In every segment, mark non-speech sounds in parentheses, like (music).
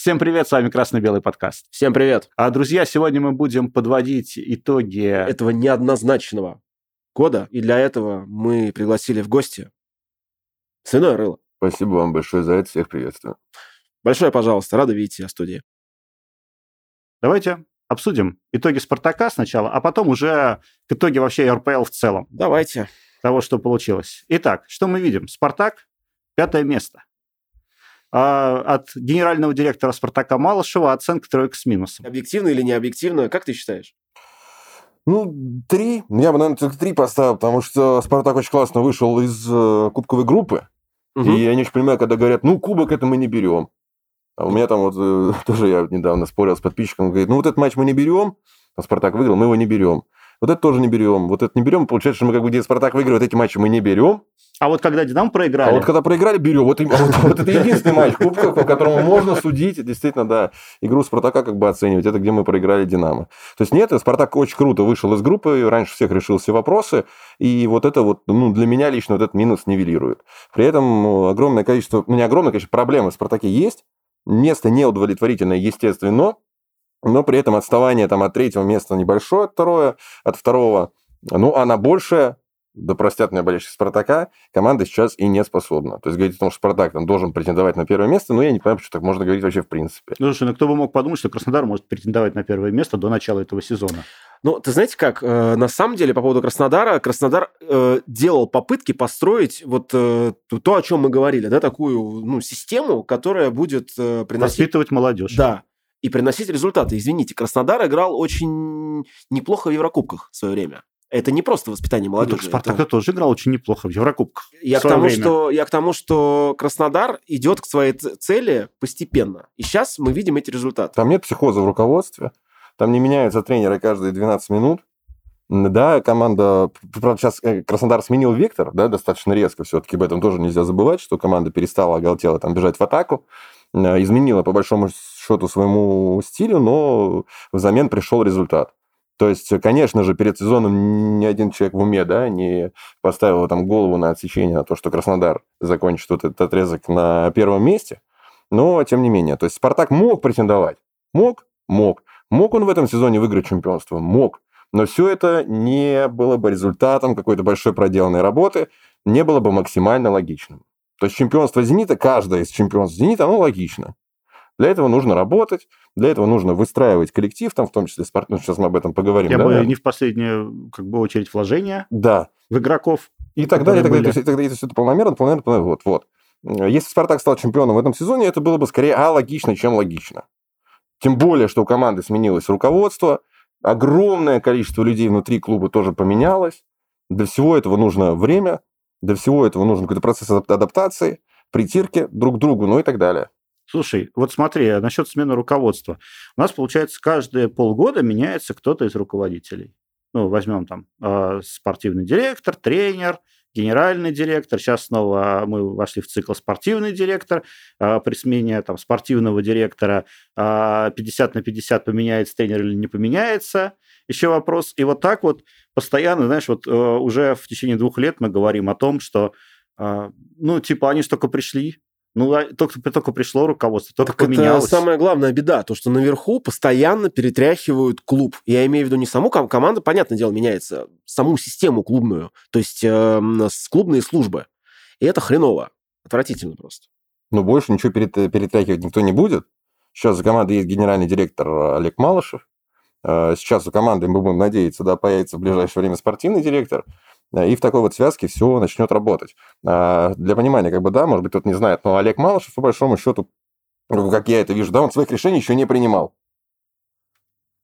Всем привет, с вами Красно-Белый подкаст. Всем привет. А, друзья, сегодня мы будем подводить итоги... Этого неоднозначного года, и для этого мы пригласили в гости Свиное Рыло. Спасибо вам большое за это, всех приветствую. Большое, пожалуйста, рада видеть тебя в студии. Давайте обсудим итоги «Спартака» сначала, а потом уже к итоге вообще РПЛ в целом. Давайте. Того, что получилось. Итак, что мы видим? «Спартак» – пятое место. А от генерального директора «Спартака» Малышева оценка тройка с минусом. Объективно или не объективно, как ты считаешь? Ну, три. Я бы, наверное, только три поставил, потому что «Спартак» очень классно вышел из э, кубковой группы. Угу. И я не очень понимаю, когда говорят, ну, кубок это мы не берем. А у меня там вот э, (laughs) тоже я недавно спорил с подписчиком, говорит, ну, вот этот матч мы не берем, а «Спартак» выиграл, мы его не берем. Вот это тоже не берем. Вот это не берем. Получается, что мы как бы где Спартак выигрывает эти матчи, мы не берем. А вот когда Динамо проиграли... А вот когда проиграли, берем. Вот, вот, вот это единственный матч Кубка, по которому можно судить, действительно, да, игру Спартака как бы оценивать. Это где мы проиграли Динамо. То есть нет, Спартак очень круто вышел из группы, раньше всех решил все вопросы, и вот это вот, ну, для меня лично вот этот минус нивелирует. При этом ну, огромное количество, ну, не огромное, конечно, проблемы в Спартаке есть, место неудовлетворительное, естественно, но при этом отставание там от третьего места небольшое, второе, от второго, ну, она большая, да простят меня болельщики Спартака, команда сейчас и не способна. То есть говорить о том, что Спартак там должен претендовать на первое место, ну, я не понимаю, почему так можно говорить вообще в принципе. Ну, слушай, ну кто бы мог подумать, что Краснодар может претендовать на первое место до начала этого сезона? Ну, ты знаете как, э, на самом деле, по поводу Краснодара, Краснодар э, делал попытки построить вот э, то, о чем мы говорили, да, такую ну, систему, которая будет э, приносить... Воспитывать молодежь. Да, и приносить результаты. Извините, Краснодар играл очень неплохо в Еврокубках в свое время. Это не просто воспитание ну, молодежи. Ну, Спартак это... тоже играл очень неплохо в Еврокубках. Я к, тому, что, я к тому, что Краснодар идет к своей цели постепенно. И сейчас мы видим эти результаты. Там нет психоза в руководстве. Там не меняются тренеры каждые 12 минут. Да, команда... Правда, сейчас э, Краснодар сменил вектор, да, достаточно резко. Все-таки об этом тоже нельзя забывать, что команда перестала, оголтела там бежать в атаку. Э, изменила, по большому счету, своему стилю, но взамен пришел результат. То есть, конечно же, перед сезоном ни один человек в уме, да, не поставил там голову на отсечение, на то, что Краснодар закончит вот этот отрезок на первом месте. Но, тем не менее, то есть Спартак мог претендовать. Мог? Мог. Мог он в этом сезоне выиграть чемпионство? Мог. Но все это не было бы результатом какой-то большой проделанной работы, не было бы максимально логичным. То есть чемпионство «Зенита», каждое из чемпионств «Зенита», оно логично. Для этого нужно работать, для этого нужно выстраивать коллектив, там в том числе спорт. Ну, сейчас мы об этом поговорим. Я да, бы да? не в последнюю как бы, очередь вложения да. в игроков. И так далее, и так далее. То есть, и тогда, если это полномерно, полномерно, полномерно, вот, вот. Если Спартак стал чемпионом в этом сезоне, это было бы скорее алогично, чем логично. Тем более, что у команды сменилось руководство, огромное количество людей внутри клуба тоже поменялось. Для всего этого нужно время, для всего этого нужен какой-то процесс адаптации, притирки друг к другу, ну и так далее. Слушай, вот смотри, а насчет смены руководства. У нас, получается, каждые полгода меняется кто-то из руководителей. Ну, возьмем там э, спортивный директор, тренер, генеральный директор. Сейчас снова мы вошли в цикл спортивный директор. Э, при смене там, спортивного директора э, 50 на 50 поменяется тренер или не поменяется. Еще вопрос. И вот так вот постоянно, знаешь, вот э, уже в течение двух лет мы говорим о том, что, ну, типа, они же только пришли, ну, а только, только пришло руководство, только так поменялось. Это самая главная беда, то, что наверху постоянно перетряхивают клуб. Я имею в виду не саму команду, понятное дело, меняется, саму систему клубную, то есть э, клубные службы. И это хреново, отвратительно просто. Ну, больше ничего перет, перетряхивать никто не будет. Сейчас за командой есть генеральный директор Олег Малышев. Э, сейчас у команды, мы будем надеяться, да, появится в ближайшее время спортивный директор. Э, и в такой вот связке все начнет работать. А, для понимания, как бы, да, может быть, кто-то не знает, но Олег Малышев, по большому счету, как я это вижу, да, он своих решений еще не принимал.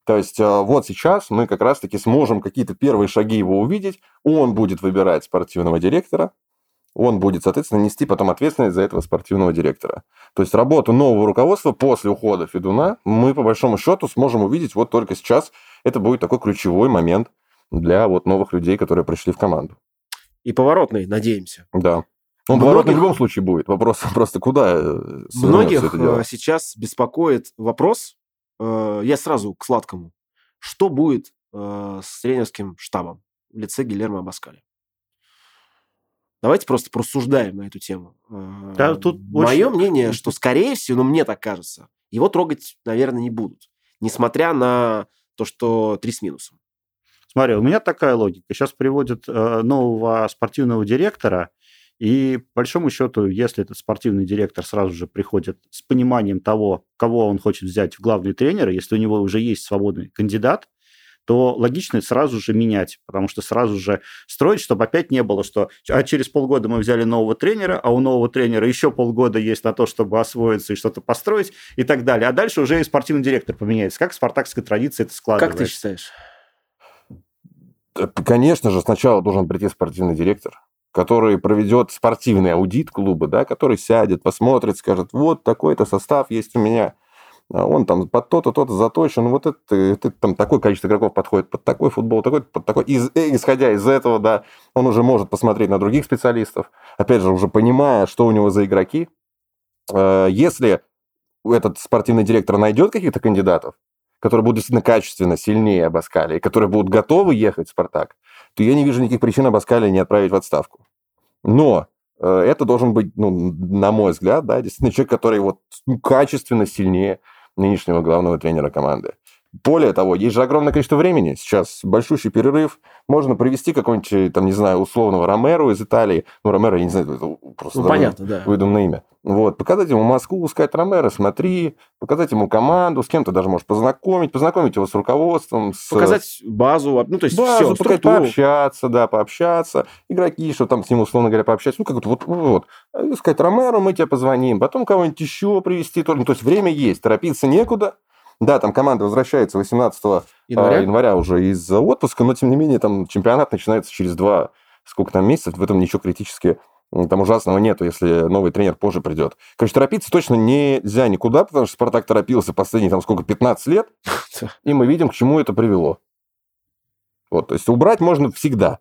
То есть э, вот сейчас мы как раз-таки сможем какие-то первые шаги его увидеть. Он будет выбирать спортивного директора, он будет, соответственно, нести потом ответственность за этого спортивного директора. То есть работу нового руководства после ухода Федуна мы, по большому счету, сможем увидеть вот только сейчас. Это будет такой ключевой момент для вот новых людей, которые пришли в команду. И поворотный, надеемся. Да. Он Многих... поворотный в любом случае будет. Вопрос (laughs) просто куда э, Многих это э, сейчас беспокоит вопрос, э, я сразу к сладкому, что будет с тренерским штабом в лице Гильермо Абаскаля? Давайте просто просуждаем на эту тему. Да, тут Мое очень... мнение, что, скорее всего, ну, мне так кажется, его трогать, наверное, не будут. Несмотря на то, что три с минусом. Смотри, у меня такая логика. Сейчас приводят э, нового спортивного директора, и по большому счету, если этот спортивный директор сразу же приходит с пониманием того, кого он хочет взять в главный тренер, если у него уже есть свободный кандидат, то логично сразу же менять, потому что сразу же строить, чтобы опять не было, что а через полгода мы взяли нового тренера, а у нового тренера еще полгода есть на то, чтобы освоиться и что-то построить и так далее. А дальше уже и спортивный директор поменяется. Как в спартакской традиции это складывается? Как ты считаешь? Э, конечно же, сначала должен прийти спортивный директор, который проведет спортивный аудит клуба, да, который сядет, посмотрит, скажет, вот такой-то состав есть у меня, а он там под то-то, то-то заточен, вот это, это там такое количество игроков подходит под такой футбол, такой, под такой. Из, э, исходя из этого, да, он уже может посмотреть на других специалистов, опять же, уже понимая, что у него за игроки. Э, если этот спортивный директор найдет каких-то кандидатов, которые будут действительно качественно сильнее Абаскали, и которые будут готовы ехать в «Спартак», то я не вижу никаких причин Абаскали не отправить в отставку. Но э, это должен быть, ну, на мой взгляд, да, действительно человек, который вот ну, качественно сильнее нынешнего главного тренера команды. Более того, есть же огромное количество времени. Сейчас большущий перерыв. Можно привести какого-нибудь, там, не знаю, условного Ромеро из Италии. Ну, Ромеро, я не знаю, это просто ну, понятно, да. выдуманное имя. Вот, показать ему Москву, сказать, Ромеро, смотри, показать ему команду, с кем то даже можешь познакомить, познакомить его с руководством. С... Показать базу, ну, то есть базу, все, показать, пообщаться, да, пообщаться. Игроки, что там с ним, условно говоря, пообщаться. Ну, как вот, вот, вот. Сказать, Ромеро, мы тебе позвоним. Потом кого-нибудь еще привести. Ну, то есть время есть, торопиться некуда. Да, там команда возвращается 18 а, января, января уже из отпуска, но тем не менее там чемпионат начинается через два, сколько там месяцев, в этом ничего критически там ужасного нету, если новый тренер позже придет. Короче, торопиться точно нельзя никуда, потому что Спартак торопился последние, там, сколько, 15 лет, (laughs) и мы видим, к чему это привело. Вот, то есть убрать можно всегда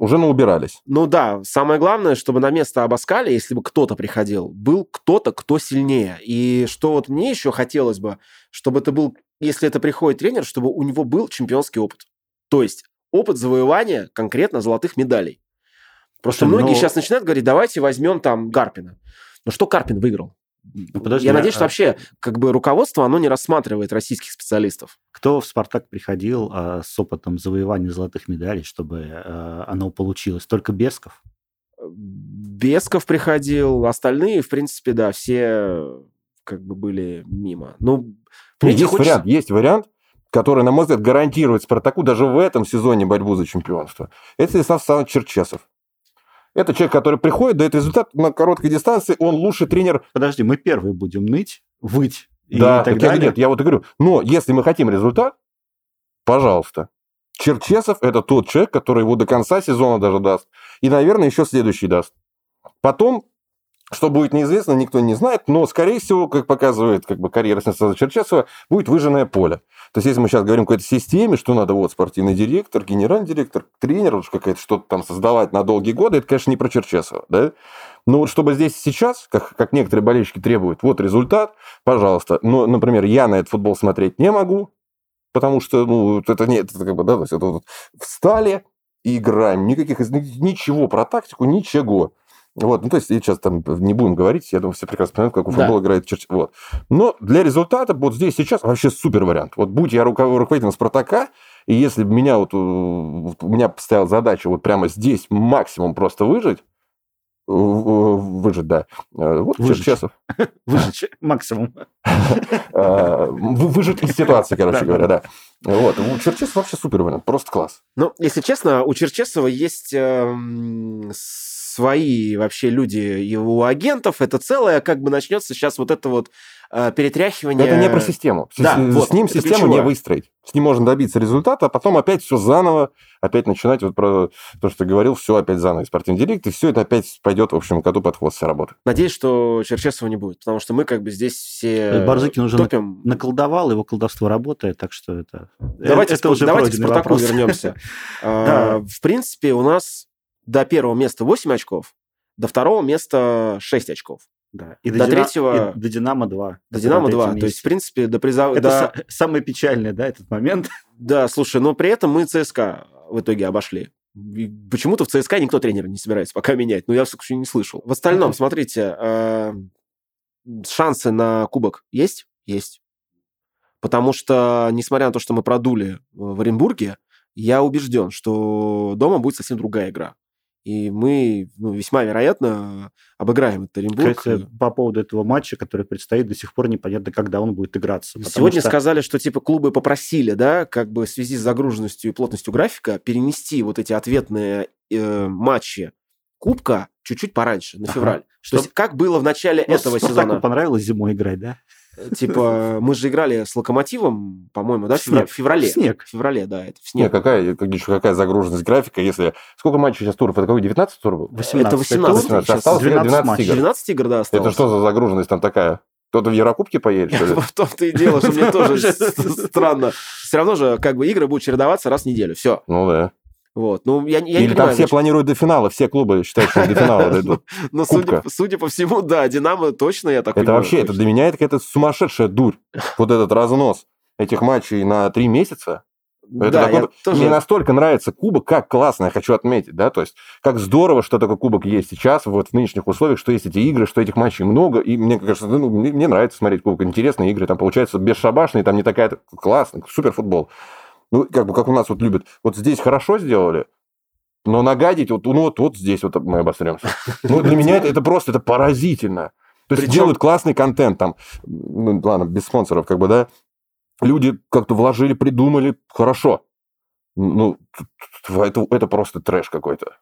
уже наубирались. Ну да, самое главное, чтобы на место Абаскали, если бы кто-то приходил, был кто-то, кто сильнее. И что вот мне еще хотелось бы, чтобы это был, если это приходит тренер, чтобы у него был чемпионский опыт. То есть опыт завоевания конкретно золотых медалей. Просто Но... многие сейчас начинают говорить, давайте возьмем там Гарпина. Ну что Карпин выиграл? Ну, подожди, Я надеюсь, а... что вообще как бы руководство, оно не рассматривает российских специалистов. Кто в «Спартак» приходил а, с опытом завоевания золотых медалей, чтобы а, оно получилось? Только Бесков? Бесков приходил, остальные, в принципе, да, все как бы были мимо. Ну, есть хочется... вариант, есть вариант, который, на мой взгляд, гарантирует «Спартаку» даже в этом сезоне борьбу за чемпионство. Это Станислав Александрович Черчесов. Это человек, который приходит, дает результат на короткой дистанции, он лучший тренер. Подожди, мы первые будем ныть, выть и да, так, так далее. Нет, я вот и говорю, но если мы хотим результат, пожалуйста. Черчесов – это тот человек, который его до конца сезона даже даст. И, наверное, еще следующий даст. Потом что будет неизвестно, никто не знает, но, скорее всего, как показывает как бы, карьера Станислава Черчесова, будет выжженное поле. То есть, если мы сейчас говорим о какой-то системе, что надо вот спортивный директор, генеральный директор, тренер, какая-то что-то там создавать на долгие годы, это, конечно, не про Черчесова, да? Но вот чтобы здесь сейчас, как, как некоторые болельщики требуют, вот результат, пожалуйста. Но, например, я на этот футбол смотреть не могу, потому что, ну, это нет, это как бы, да, то есть это вот встали и играем. Никаких, ничего про тактику, ничего. Вот, ну, то есть, сейчас там не будем говорить, я думаю, все прекрасно понимают, как у футбола да. играет Черч. Вот. Но для результата вот здесь сейчас вообще супер вариант. Вот будь я руководителем Спартака, и если бы меня вот, у меня стояла задача вот прямо здесь максимум просто выжить, выжить, да. Э, вот выжить. Черчесов. (laughs) Выжить (laughs) максимум. (laughs) Э, выжить из ситуации, короче говоря, да. Вот. У Черчесова вообще супер вариант, просто класс. Ну, если честно, у Черчесова есть эм, свои вообще люди его агентов, это целое, как бы начнется сейчас вот это вот э, перетряхивание. Это не про систему. Да, с, вот, с ним систему ключевое. не выстроить. С ним можно добиться результата, а потом опять все заново, опять начинать вот про то, что ты говорил, все опять заново, спортивный директ, и все это опять пойдет, в общем, году под хвост вся работа. Надеюсь, что Черчесова не будет, потому что мы как бы здесь все Барзыкин уже топим. наколдовал, его колдовство работает, так что это... Давайте, это уже давайте к Спартаку вопрос. вернемся. (laughs) А, в принципе, у нас до первого места 8 очков, до второго места 6 очков. Да. И до, до Дина... третьего... И до Динамо 2. До Динамо 2. Месте. То есть, в принципе, до приза... Это до... самое печальное, да, этот момент? (laughs) Да, слушай, но при этом мы ЦСКА в итоге обошли. Почему-то в ЦСКА никто тренера не собирается пока менять. Но я, в случае, не слышал. В остальном, смотрите, э, шансы на кубок есть? Есть. Потому что, несмотря на то, что мы продули в Оренбурге, я убежден, что дома будет совсем другая игра. И мы ну, весьма вероятно обыграем этот Оренбург. Кстати, по поводу этого матча, который предстоит, до сих пор непонятно, когда он будет играться. Сегодня что... сказали, что типа клубы попросили, да, как бы в связи с загруженностью и плотностью графика перенести вот эти ответные э, матчи Кубка чуть-чуть пораньше, на февраль. Ага. Что... То есть как было в начале ну, этого сезона. понравилось зимой играть, да? Типа, мы же играли с Локомотивом, по-моему, да, в, снег. в феврале. В снег. В феврале, да, это в снег. Нет, какая, как, какая загруженность графика, если... Сколько матчей сейчас туров? Это какой, 19 туров? 18. Это 18. 18. Осталось 12, 12 игр. 12 игр, да, осталось. Это что за загруженность там такая? Кто-то в Еврокубке поедет, что ли? (laughs) В том-то и дело, что мне тоже (laughs) странно. Все равно же, как бы, игры будут чередоваться раз в неделю. Все. Ну да. Вот. Ну, я, я Или не там понимаю, все значит... планируют до финала, все клубы считают, что до финала (laughs) дойдут. Ну, судя, судя по всему, да, Динамо точно, я так Это вообще, это для меня это какая-то сумасшедшая дурь. Вот этот разнос этих матчей на три месяца. Это да, такой... тоже... Мне настолько нравится кубок, как классно, я хочу отметить, да, то есть как здорово, что такой кубок есть сейчас, вот в нынешних условиях, что есть эти игры, что этих матчей много, и мне кажется, ну, мне, мне нравится смотреть кубок, интересные игры, там получается бесшабашные, там не такая классный, супер футбол. Ну, как бы, как у нас вот любят. Вот здесь хорошо сделали, но нагадить, вот, ну, вот, вот здесь вот мы обосремся. Ну, для меня это, это просто, это поразительно. То есть Причем... делают классный контент там, ну, ладно, без спонсоров, как бы, да. Люди как-то вложили, придумали, хорошо. Ну, это, это просто трэш какой-то.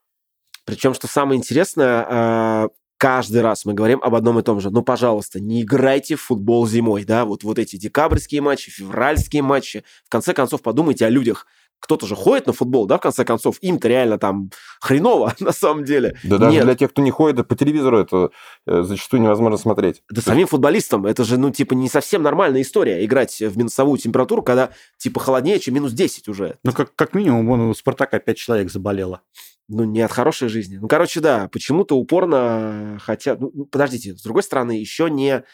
Причем, что самое интересное, а, каждый раз мы говорим об одном и том же. Ну, пожалуйста, не играйте в футбол зимой, да, вот, вот эти декабрьские матчи, февральские матчи. В конце концов, подумайте о людях. Кто-то же ходит на футбол, да, в конце концов, им-то реально там хреново, (laughs) на самом деле. Да даже Нет. для тех, кто не ходит, по телевизору это э, зачастую невозможно смотреть. Да самим футболистам, это же, ну, типа, не совсем нормальная история, играть в минусовую температуру, когда, типа, холоднее, чем минус 10 уже. Ну, как, как минимум, вон у Спартака 5 человек заболело ну, не от хорошей жизни. Ну, короче, да, почему-то упорно хотят... Ну, подождите, с другой стороны, еще не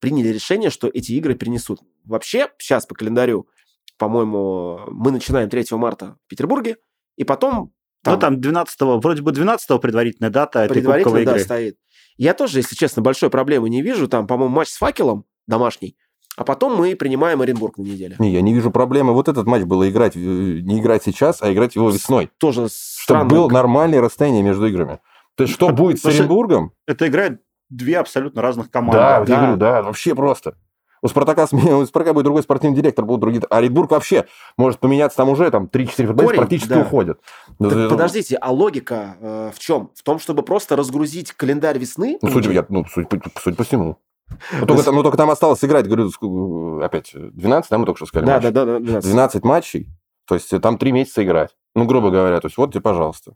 приняли решение, что эти игры перенесут. Вообще, сейчас по календарю, по-моему, мы начинаем 3 марта в Петербурге, и потом... Там, ну, там 12 вроде бы 12 предварительная дата предварительная, да, игры. стоит. Я тоже, если честно, большой проблемы не вижу. Там, по-моему, матч с факелом домашний, а потом мы принимаем Оренбург на неделе. Не, я не вижу проблемы. Вот этот матч было играть, э, не играть сейчас, а играть его весной. Тоже Чтобы было нормальное расстояние между играми. То есть, что будет с Оренбургом? Это играет две абсолютно разных команды. Да, да. Говорю, да, вообще просто. У Спартака, (laughs) у Спартака будет другой спортивный директор, будут другие. А Оренбург вообще может поменяться там уже, там 3-4 футболиста практически да. уходят. Так, подождите, а логика э, в чем? В том, чтобы просто разгрузить календарь весны? Ну, судя, я, ну, судя, судя по всему. Ну, только, там, ну, только там осталось играть, говорю, опять 12, да, мы только что сказали? Да, да, да, да, 12. 12 матчей, то есть там 3 месяца играть. Ну, грубо говоря, то есть вот тебе, пожалуйста.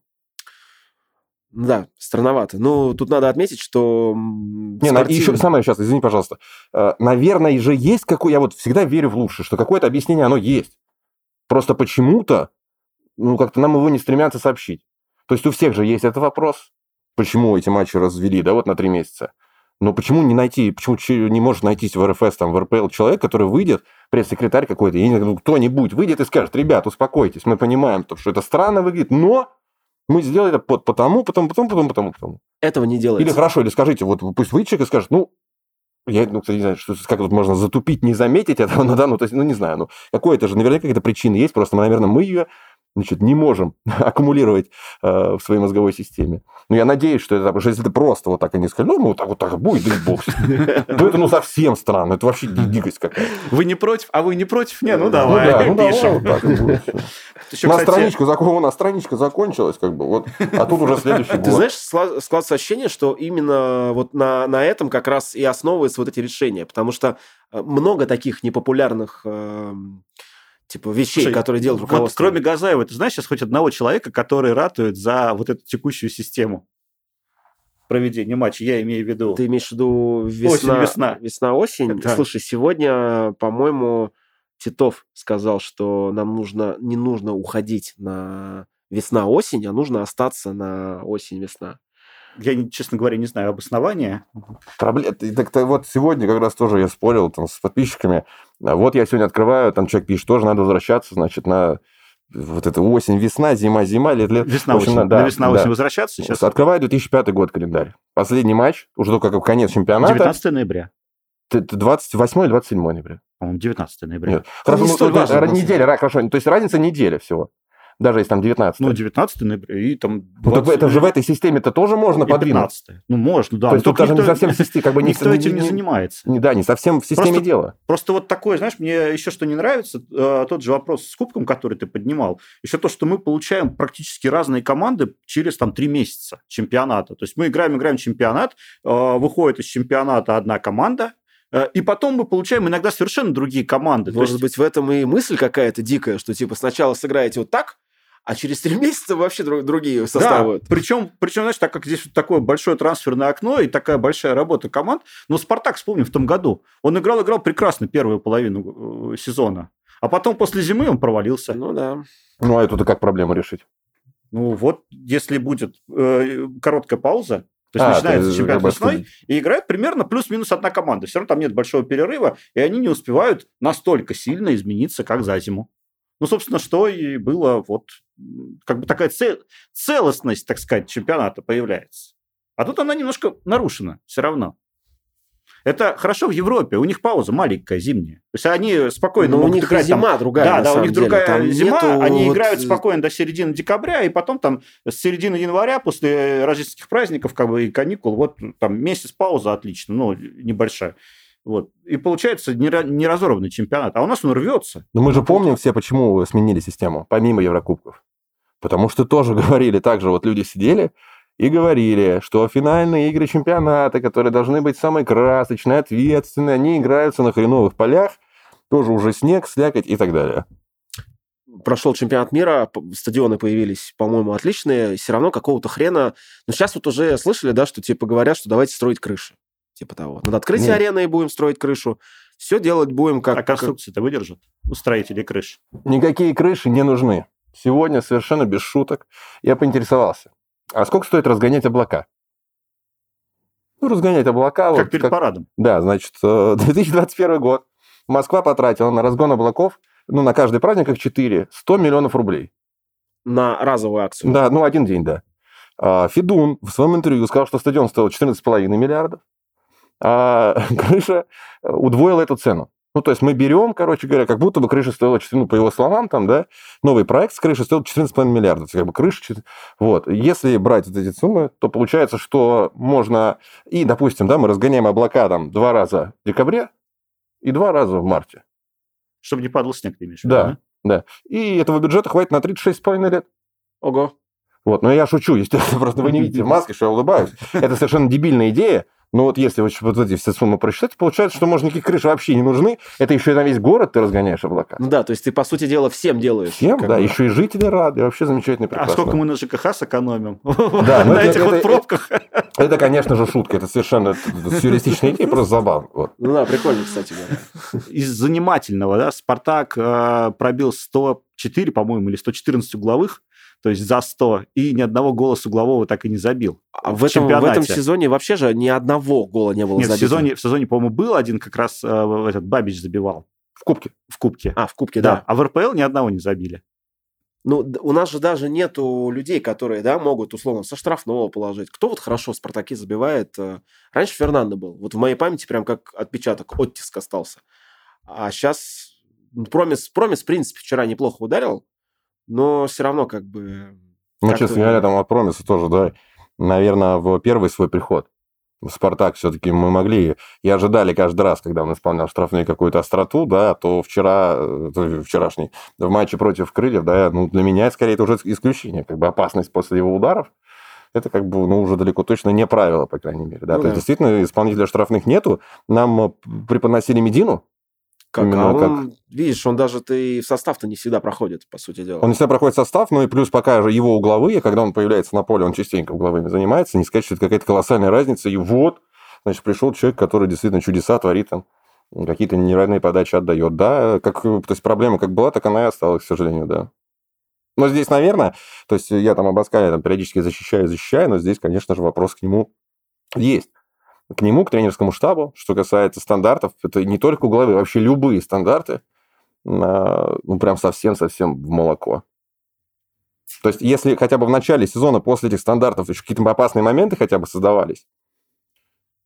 Да, странновато. Ну, тут надо отметить, что... Не, спортивный... еще самое сейчас, извини, пожалуйста. Э, наверное, же есть какой... Я вот всегда верю в лучшее, что какое-то объяснение, оно есть. Просто почему-то, ну, как-то нам его не стремятся сообщить. То есть у всех же есть этот вопрос, почему эти матчи развели, да, вот на три месяца. Но почему не найти, почему не может найтись в РФС, там, в РПЛ человек, который выйдет, пресс-секретарь какой-то, я не знаю, кто-нибудь выйдет и скажет, ребят, успокойтесь, мы понимаем, что это странно выглядит, но мы сделали это под потому, потом, потом, потом, потом, потом. Этого не делается. Или хорошо, или скажите, вот пусть выйдет человек и скажет, ну, я, ну, кстати, не знаю, что, как тут можно затупить, не заметить этого, (laughs) ну, да, ну, то есть, ну, не знаю, ну, какое-то же, наверняка какая-то причина есть, просто, наверное, мы ее значит, не можем (laughs) аккумулировать э, в своей мозговой системе. Но я надеюсь, что это, что если ты просто вот так они сказали, ну, вот так вот так будет, да и бог (laughs) то это ну совсем странно, это вообще дикость какая-то. Вы не против, а вы не против? Не, ну давай, ну, да, пишем. Ну, давай, (laughs) на страничку, у нас страничка закончилась, как бы, вот, а тут уже следующий Ты знаешь, складывается ощущение, что именно вот на, на этом как раз и основываются вот эти решения, потому что э, много таких непопулярных эм, типа вещей, Слушай, которые делают руководство. Вот, кроме Газаева, ты знаешь сейчас хоть одного человека, который ратует за вот эту текущую систему проведения матча, я имею в виду. Ты имеешь в виду весна, весна. весна осень? Да. Слушай, сегодня, по-моему, Титов сказал, что нам нужно не нужно уходить на весна-осень, а нужно остаться на осень-весна. Я, честно говоря, не знаю обоснования. Проблема. Так -то вот сегодня как раз тоже я спорил там, с подписчиками. Вот я сегодня открываю, там человек пишет, тоже надо возвращаться, значит, на вот это осень, весна, зима, зима, лет, лет. Весна, общем, осень. Да, на весна, да. осень возвращаться сейчас? Открываю 2005 год календарь. Последний матч, уже только как конец чемпионата. 19 ноября. 28 или 27 ноября? По-моему, 19 ноября. Нет. Хорошо, ну, самом неделя, хорошо. То есть разница неделя всего. Даже если там 19 Ну, 19 ноября и там... Ну, так 20 это же в этой системе-то тоже можно и подвинуть. 15. Ну, можно, да. То есть тут даже не никто- совсем в системе, как бы не, Никто этим не не- занимается. не- Да, не совсем в системе Просто- дела. Просто вот такое, знаешь, мне еще что не нравится, э, тот же вопрос с кубком, который ты поднимал, еще то, что мы получаем практически разные команды через там три месяца чемпионата. То есть мы играем, играем чемпионат, э, выходит из чемпионата одна команда, э, и потом мы получаем иногда совершенно другие команды. Может есть- быть, в этом и мысль какая-то дикая, что типа сначала сыграете вот так, а через три (laughs) месяца вообще друг- другие составы. Да, причем, причем, знаешь, так как здесь вот такое большое трансферное окно и такая большая работа команд, но Спартак, вспомним, в том году, он играл, играл прекрасно первую половину э, сезона, а потом после зимы он провалился. Ну да. Ну, а эту-то как проблему решить? Ну вот, если будет э, короткая пауза, то есть А, начинается ты чемпионат весной, и играет примерно плюс-минус одна команда. Все равно там нет большого перерыва, и они не успевают настолько сильно измениться, как за зиму. Ну, собственно, что и было вот как бы такая це- целостность, так сказать, чемпионата появляется. А тут она немножко нарушена все равно. Это хорошо в Европе, у них пауза маленькая зимняя. То есть они спокойно Но у могут них и играть там зима другая, да, на да, у них деле. другая Там зима, нету они вот, играют э, спокойно до середины декабря, и потом там с середины января, после рождественских праздников, как бы и каникул, вот там месяц пауза отлично, ну, небольшая. Вот. И получается нера- неразорванный чемпионат. А у нас он рвется. Но мы же помним все, почему сменили систему, помимо Еврокубков. Потому что тоже (laughs) говорили, также вот люди сидели и говорили, что финальные игры чемпионата, которые должны быть самые красочные, ответственные, они играются на хреновых полях, тоже уже снег, слякоть и так далее. Прошел чемпионат мира, стадионы появились, по-моему, отличные, все равно какого-то хрена. Но сейчас вот уже слышали, да, что типа говорят, что давайте строить крыши. Типа того. Над открытие Не. арены и будем строить крышу. Все делать будем как... а конструкции-то выдержат у строителей крыш. Никакие крыши не нужны. Сегодня совершенно без шуток я поинтересовался. А сколько стоит разгонять облака? Ну, разгонять облака... Как вот перед парадом. Да, значит, э, (laughs) 2021 год. Москва потратила на разгон облаков, ну, на каждый праздник их 4, 100 миллионов рублей. на разовую акцию. Да, ну, один день, да. А, Федун в своем интервью сказал, что стадион стоил 14,5 миллиардов, а (laughs) крыша удвоила эту цену. Ну, то есть мы берем, короче говоря, как будто бы крыша стоила, 14, ну, по его словам, там, да, новый проект с крышей стоил 14,5 миллиардов. Как бы крыша... Вот. Если брать вот эти суммы, то получается, что можно... И, допустим, да, мы разгоняем облака там два раза в декабре и два раза в марте. Чтобы не падал снег, ты имеешь в Да. виду, Да. И этого бюджета хватит на 36,5 лет. Ого. Вот, но я шучу, естественно, (laughs) просто вы не видите (laughs) в маске, что я улыбаюсь. Это совершенно дебильная идея, но вот если вот, вот эти все суммы просчитать, получается, что, может, никаких крыш вообще не нужны. Это еще и на весь город ты разгоняешь облака. Ну да, то есть ты, по сути дела, всем делаешь. Всем, да, бы. еще и жители рады, вообще замечательно, А прекрасно. сколько мы на ЖКХ сэкономим? Да, (laughs) ну На этих вот это- пробках. Это, конечно же, шутка, это совершенно сюрреалистичная идея, просто забавно. Вот. Ну да, прикольно, кстати говоря. Из занимательного, да, Спартак э, пробил 104, по-моему, или 114 угловых, то есть за 100, и ни одного гола с углового так и не забил. А в, В этом, в этом сезоне вообще же ни одного гола не было Нет, в забито. сезоне, в сезоне, по-моему, был один, как раз э, этот Бабич забивал В кубке. в Кубке. А, в Кубке, да. А в РПЛ ни одного не забили. Ну, у нас же даже нету людей, которые, да, могут, условно, со штрафного положить. Кто вот хорошо в «Спартаке» забивает? э, Раньше Фернандо был. Вот в моей памяти прям как отпечаток, оттиск остался. А сейчас Промис, Промис, в принципе, вчера неплохо ударил, но все равно как бы... Ну, как-то- честно говоря, там от Промиса тоже, да, наверное, в первый свой приход в «Спартак» все-таки мы могли и ожидали каждый раз, когда он исполнял штрафные какую-то остроту, да, то вчера, э, то вчерашний, в матче против Крыльев, да, ну, для меня, скорее, это уже исключение, как бы опасность после его ударов, это как бы, ну, уже далеко точно не правило, по крайней мере, да, Ну то да. есть, действительно, исполнителя штрафных нету, нам э, преподносили Медину, Как, Именно а он, видишь, он даже ты в состав-то не всегда проходит, по сути дела. Он не всегда проходит состав, ну и плюс пока же его угловые, когда он появляется на поле, он частенько угловыми занимается, не сказать, что это какая-то колоссальная разница. И вот, значит, пришел человек, который действительно чудеса творит там, какие-то неравные подачи отдает. Да, как, то есть проблема как была, так она и осталась, к сожалению, да. Но здесь, наверное, то есть я там Абаскаля там периодически защищаю, защищаю, но здесь, конечно же, вопрос к нему есть. К нему, к тренерскому штабу, что касается стандартов, это не только угловые, вообще любые стандарты, а, ну, прям совсем-совсем в молоко. То есть, если хотя бы в начале сезона после этих стандартов еще какие-то опасные моменты хотя бы создавались,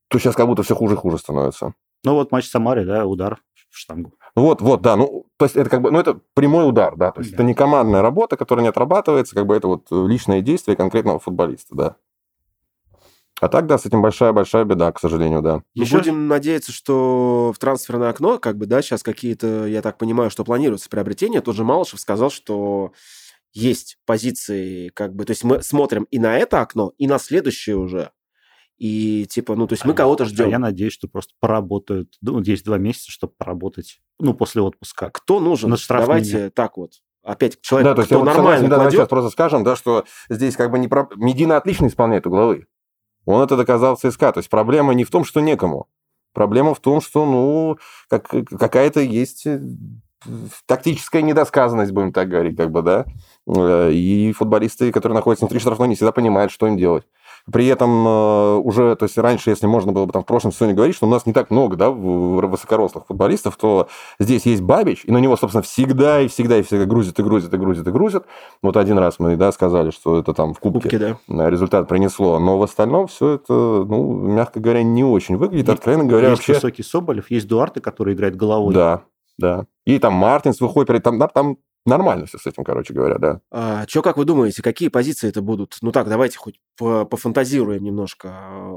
то сейчас как будто все хуже и хуже становится. Ну вот матч Самаре, да, удар в штангу. Вот, вот, да. Ну, то есть это как бы, ну, это прямой удар, да. То есть Да. это не командная работа, которая не отрабатывается, как бы это вот личное действие конкретного футболиста, да. А так, да, с этим большая-большая беда, к сожалению, да. Ну, Еще- будем надеяться, что в трансферное окно, как бы, да, сейчас какие-то, я так понимаю, что планируются приобретения. Тот же Малышев сказал, что есть позиции, как бы, то есть мы смотрим и на это окно, и на следующее уже. И типа, ну, то есть мы кого-то А ждем. я надеюсь, что просто поработают. Ну, есть два месяца, чтобы поработать. Ну, после отпуска. Кто нужен? На. Давайте так вот. Опять человек, да, то есть кто я вот нормально согласен, да, давай кладет, сейчас просто скажем, да, что здесь как бы не... Про... Медина отлично исполняет угловые. Он это доказал в ЦСКА. То есть проблема не в том, что некому. Проблема в том, что, ну, как, какая-то есть э, тактическая недосказанность, будем так говорить, как бы, да. Э, И футболисты, которые находятся внутри штрафной, не всегда понимают, что им делать. При этом э, уже, то есть раньше, если можно было бы там в прошлом сезоне говорить, что у нас не так много, да, высокорослых футболистов, то здесь есть Бабич, и на него, собственно, всегда и всегда и всегда грузит и грузит и грузит и грузит. Вот один раз мы, да, сказали, что это там в кубки, кубке да. результат принесло, но в остальном все это, ну, мягко говоря, не очень выглядит, Есть- откровенно говоря, есть вообще... высокий Соболев, есть Дуарте, который играет головой. Да, да. И там Мартинс выходит, там, да, там нормально все с этим, короче говоря, да. А, что, как вы думаете, какие позиции это будут? Ну так, давайте хоть по- пофантазируем немножко.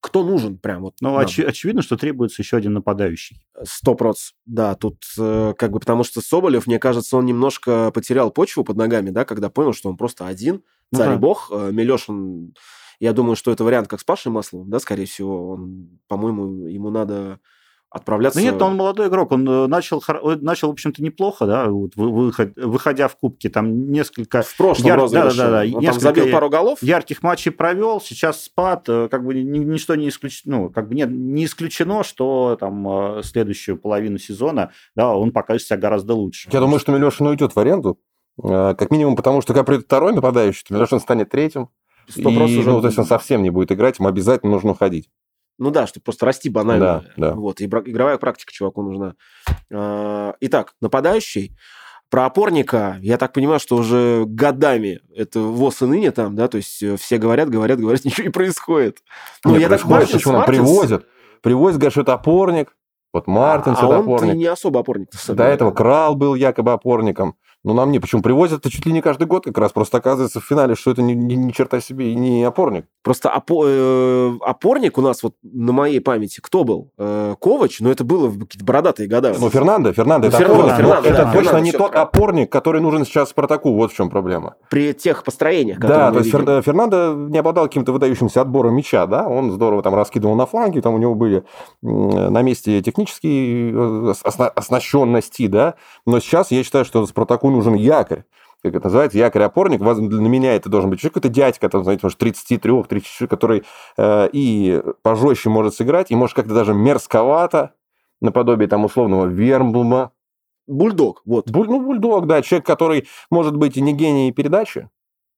Кто нужен прям вот? Нам? очи- очевидно, что требуется еще один нападающий. Сто проц. Да, тут э, как бы потому что Соболев, мне кажется, он немножко потерял почву под ногами, да, когда понял, что он просто один, Ну царь да. бог. Э, Милешин, я думаю, что это вариант как с Пашей Масловым, да, скорее всего. Он, по-моему, ему надо отправляться... Да нет, он молодой игрок, он э, начал, э, начал в общем-то, неплохо, да, вот вы- выход- выходя в кубке, там несколько в прошлом Яр- розыгрыше. да-да-да, Он там забил пару голов. ярких матчей провел, сейчас спад, э, как бы ни- ничто не исключено, ну, как бы нет, не исключено, что там следующую половину сезона, да, он покажет себя гораздо лучше. Я думаю, что Милешин уйдет в аренду, как минимум потому, что когда придет второй нападающий, то Милешин станет третьим. Сто И, проц уже- ну, то есть он совсем не будет играть, ему обязательно нужно уходить. Ну да, чтобы просто расти банально. Да, да. Вот, и игровая практика чуваку нужна. А, Итак, нападающий. Про опорника, я так понимаю, что уже годами это ВОЗ и ныне там, да, то есть э, все говорят, говорят, говорят, (laughs) ничего не происходит. Ну, я так- Мартинс- почему нам Мартинс- привозят? Привозят, говорят, что это опорник. Вот Мартинс а это он опорник. не особо опорник. До этого Крал был якобы опорником. Ну, нам не. Почему привозят это чуть ли не каждый год как раз. Просто оказывается в финале, что это ни, ни- ни черта себе и не опорник. Просто опо- э, опорник у нас вот на моей памяти кто был? Э, Ковач, но это было в какие-то бородатые года. Ну, Фернандо, Фернандо, Ну, это Фернандо, опорник. Фернандо, Но это да, точно Фернандо, не тот правильно. опорник, который нужен сейчас Спартаку. Вот в чем проблема. При тех построениях, которые Да, мы то есть видим. Фер- Фернандо не обладал каким-то выдающимся отбором мяча, да, он здорово там раскидывал на фланге, там у него были на месте технические э, осна- оснащенности, да, но сейчас я считаю, что Спартаку нужен якорь, как это называется, якорь-опорник, для меня это должен быть человек, какой-то дядька, там, знаете, может, 33, 34, который э, и пожестче может сыграть, и может как-то даже мерзковато, наподобие там условного Вермблума, Бульдог, вот. Буль- ну, бульдог, да, человек, который может быть и не гений передачи,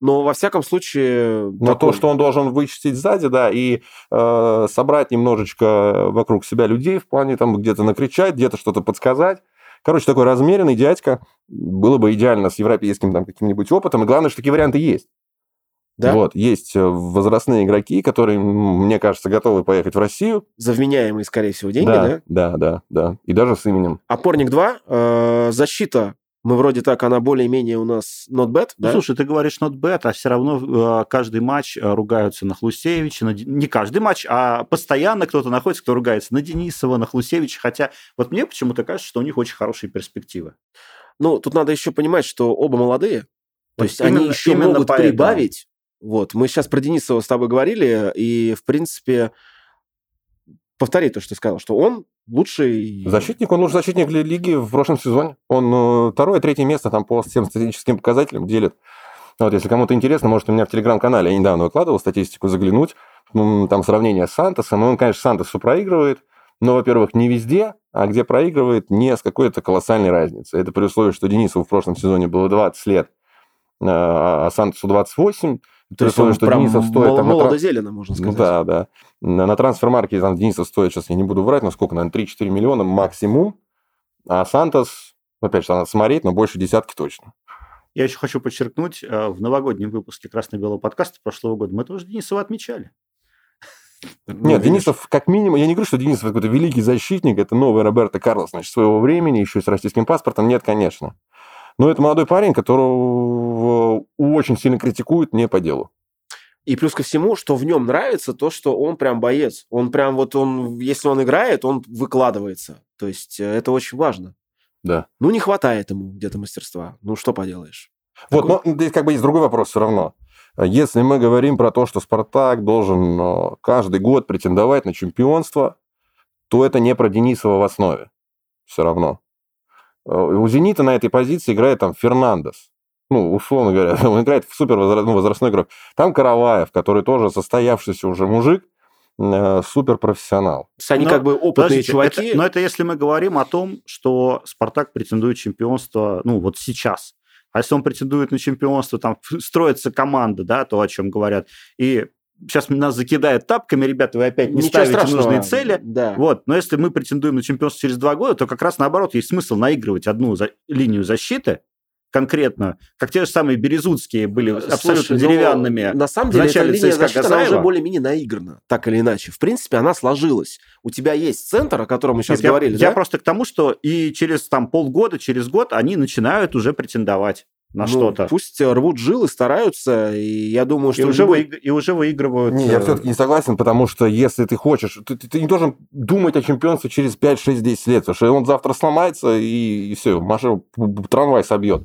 Но во всяком случае... Но такой- то, что он должен вычистить сзади, да, и э, собрать немножечко вокруг себя людей в плане там где-то накричать, где-то что-то подсказать. Короче, такой размеренный дядька было бы идеально с европейским там каким-нибудь опытом. И главное, что такие варианты есть. Да? Вот, есть э, возрастные игроки, которые, мне кажется, готовы поехать в Россию. За вменяемые, скорее всего, деньги, да? да, да, да, да. И даже с именем. Опорник 2, э, защита, мы вроде так, она более-менее у нас not bad, Ну, да? слушай, ты говоришь not bad, а все равно э, каждый матч э, ругаются на Хлусевича. На... Не каждый матч, а постоянно кто-то находится, кто ругается на Денисова, на Хлусевича. Хотя вот мне почему-то кажется, что у них очень хорошие перспективы. Ну, тут надо еще понимать, что оба молодые, то Вот есть они именно- еще именно могут поэтому. прибавить. Вот, мы сейчас про Денисова с тобой говорили, и, в принципе, повтори то, что ты сказал, что он лучший... Защитник, он лучший защитник ли- лиги в прошлом сезоне. Он э, второе, третье место там по всем статистическим показателям делит. Вот, если кому-то интересно, может, у меня в телеграм-канале, я недавно выкладывал статистику, заглянуть. М, Там сравнение с Сантосом. И Он, конечно, Сантосу проигрывает, но, во-первых, не везде, а где проигрывает, не с какой-то колоссальной разницей. Это при условии, что Денисову в прошлом сезоне было 20 лет, э, а Сантосу 28. То есть он что прям Денисов стоит мол- там молодо-зелено, можно ну сказать. да, да. На, на трансфер-маркете там Денисов стоит, сейчас я не буду врать, но сколько, наверное, 3-4 миллиона максимум. А Сантос, опять же, надо смотреть, но больше десятки точно. Я еще хочу подчеркнуть, э, в новогоднем выпуске красно-белого подкаста прошлого года мы тоже Денисова отмечали. Ну, Нет, видишь. Денисов, как минимум, я не говорю, что Денисов какой-то великий защитник, это новый Роберто Карлос, значит, своего времени, еще и с российским паспортом. Нет, конечно. Но это молодой парень, которого очень сильно критикуют не по делу. И плюс ко всему, что в нем нравится, то, что он прям боец. Он прям вот он, если он играет, он выкладывается. То есть э, это очень важно. Да. Ну, не хватает ему где-то мастерства. Ну, что поделаешь. Вот, но здесь как бы есть другой вопрос все равно. Если мы говорим про то, что Спартак должен э, каждый год претендовать на чемпионство, то это не про Денисова в основе. Все равно. Э, У «Зенита» на этой позиции играет там Фернандес. Ну, условно говоря, (laughs) он играет в супер ну, возрастной игрок. Там Караваев, который тоже состоявшийся уже мужик, э, суперпрофессионал. То есть они Но, как бы опытные чуваки. это- но это если мы говорим о том, что Спартак претендует чемпионство, ну, вот сейчас. А если он претендует на чемпионство, там строится команда, да, то, о чем говорят. И сейчас нас закидают тапками, ребята, вы опять не Ничего ставите страшного. нужные цели. Да. Вот, но если мы претендуем на чемпионство через два года, то как раз наоборот есть смысл наигрывать одну за- линию защиты конкретно, как те же самые Березутские были абсолютно Слушай, ну, деревянными. на самом деле, эта линия ЦСКА защиты, она уже более-менее наиграна, так или иначе. В принципе, она сложилась. У тебя есть центр, о котором мы сейчас Нет, я- говорили, я, да? просто к тому, что и через там полгода, через год они начинают уже претендовать на Ну, что-то. Пусть рвут жилы, стараются, и я думаю, И что... уже, любой- выиг- и уже выигрывают. Не, я э, все-таки не согласен, потому что если ты хочешь, ты, ты- ты не должен думать о чемпионстве через 5, 6, 10 лет, потому что он завтра сломается, и, все, машину, трамвай собьет.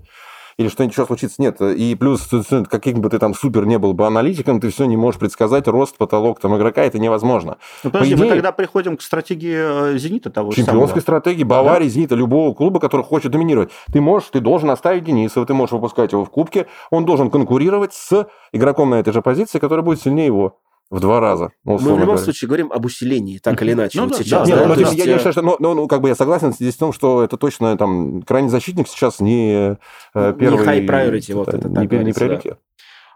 Или что-нибудь еще случится. Нет. И плюс, каким бы ты там супер не был бы аналитиком, ты все не можешь предсказать рост, потолок там игрока, это невозможно. Ну, подожди, по мы идее- тогда приходим к стратегии э, «Зенита» того Чемпионской стратегии Баварии, Зенита, любого клуба, который хочет доминировать. Ты можешь, ты должен оставить Денисова, ты можешь выпускать его в кубке, он должен конкурировать с игроком на этой же позиции, который будет сильнее его в два раза. ну, Мы в любом говоря. случае говорим об усилении, так или иначе, Ну вот да, сейчас. да, да? я, есть, я не э, считаю, что, но, ну, как бы я согласен здесь в том, что это точно там крайний защитник сейчас не э, Не первый. high priority, вот это так не, не говорится, да. приоритет.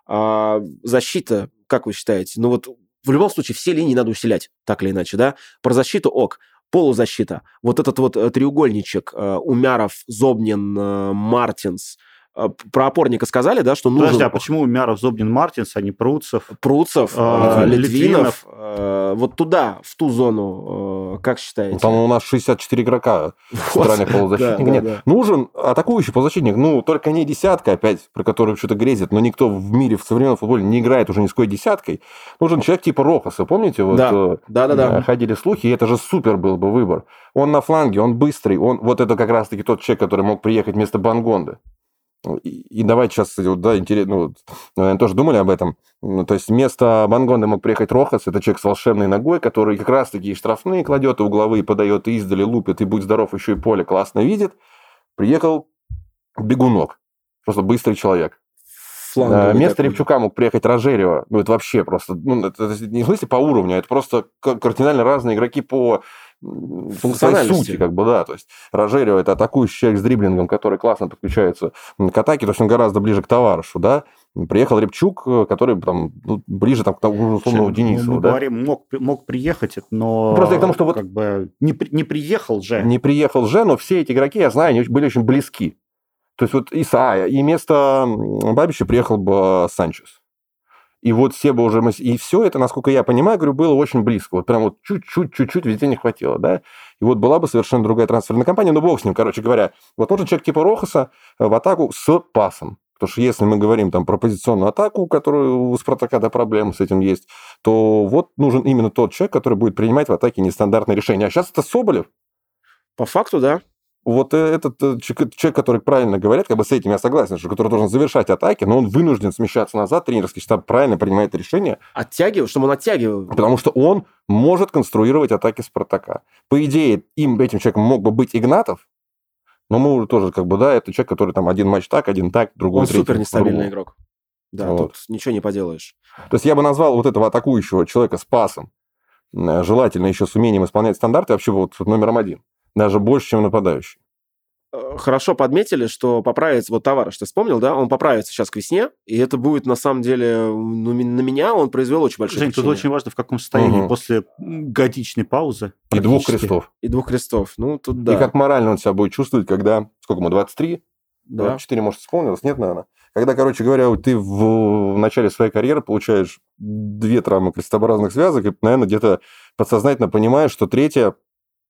А, защита, как вы считаете? Ну вот в любом случае все линии надо усилять, так или иначе, да? Про защиту ок. Полузащита. Вот этот вот э, треугольничек э, Умяров, Зобнин, э, Мартинс. Э, Про опорника сказали, да, что нужен Подожди, а почему Мяров, Зобнин, Мартинс, а не Пруцев? Пруцев, А, э, Литвинов. Литвинов, э, вот туда, в ту зону, э, как считаете? Ну, Там у нас 64 игрока Вот. центральных полузащитников. (laughs) Да, да, Нет, да. нужен атакующий полузащитник. Ну, только не десятка опять, про которую что-то грезит, но никто в мире в современном футболе не играет уже ни с какой десяткой. Нужен человек типа Рохаса, помните? Вот, Да. э, Да-да-да. э, Ходили слухи, и это же супер был бы выбор. Он на фланге, он быстрый, он вот это как раз-таки тот человек, который мог приехать вместо Бангонды. И, и давайте сейчас, вот, да, интересно, ну, наверное, тоже думали об этом. Ну, то есть вместо Бангонды мог приехать Рохас, это человек с волшебной ногой, который как раз-таки и штрафные кладет, и угловые подает, и издали лупит, и будь здоров, еще и поле классно видит. Приехал бегунок, просто быстрый человек. Фланговый Да, Вместо такой. Репчука мог приехать Рожерио. Ну, это вообще просто... Ну, это, это не в смысле по уровню, а это просто кардинально разные игроки по Функциональности. сути, как бы, да. То есть Рожерио – это атакующий человек с дриблингом, который классно подключается к атаке, то есть он гораздо ближе к товарищу, да. Приехал Репчук, э, который там ну, ближе там, к тому условному Ну, Денисову, мы да. говорим, мог, мог приехать, но Ну, просто к тому, что вот- как бы не, не приехал же. Не приехал же, но все эти игроки, я знаю, они были очень близки. То есть вот Исаия, и вместо Бабича приехал бы Санчес. И вот все бы уже... И все это, насколько я понимаю, говорю, было очень близко. Вот прям вот чуть-чуть, чуть-чуть везде не хватило, да. И вот была бы совершенно другая трансферная компания. Но бог с ним, короче говоря. Вот нужен человек типа Рохаса э, в атаку с пасом. Потому что если мы говорим там про позиционную атаку, которую у Спартака да, проблемы с этим есть, то вот нужен именно тот человек, который будет принимать в атаке нестандартные решения. А сейчас это Соболев. По факту, да. Вот э, этот э, человек, человек, который правильно говорят, как бы с этим я согласен, что который должен завершать атаки, но он вынужден смещаться назад, тренерский штаб правильно принимает решение, Оттягивал, чтобы он оттягивал. потому что он может конструировать атаки Спартака. По идее, им, этим человеком мог бы быть Игнатов, но мы уже тоже, как бы, да, это человек, который там один матч так, один так, другой Он третий супер нестабильный игрок. Да, Вот. тут ничего не поделаешь. То есть я бы назвал вот этого атакующего человека с пасом, э, желательно еще с умением исполнять стандарты, вообще вот номером один. Даже больше, чем нападающий. Э, Хорошо подметили, что поправится, вот товарищ, ты вспомнил, да, он поправится сейчас к весне, и это будет, на самом деле, ну, на меня он произвел очень большое Жень, тут очень важно, в каком состоянии Мгм. после годичной паузы. И двух крестов. И двух крестов. Ну, тут да. И как морально он себя будет чувствовать, когда, сколько ему, 23? Да. 4, может, исполнилось? Нет, наверное. Когда, короче говоря, ты в, в начале своей карьеры получаешь две травмы крестообразных связок, и, наверное, где-то подсознательно понимаешь, что третья,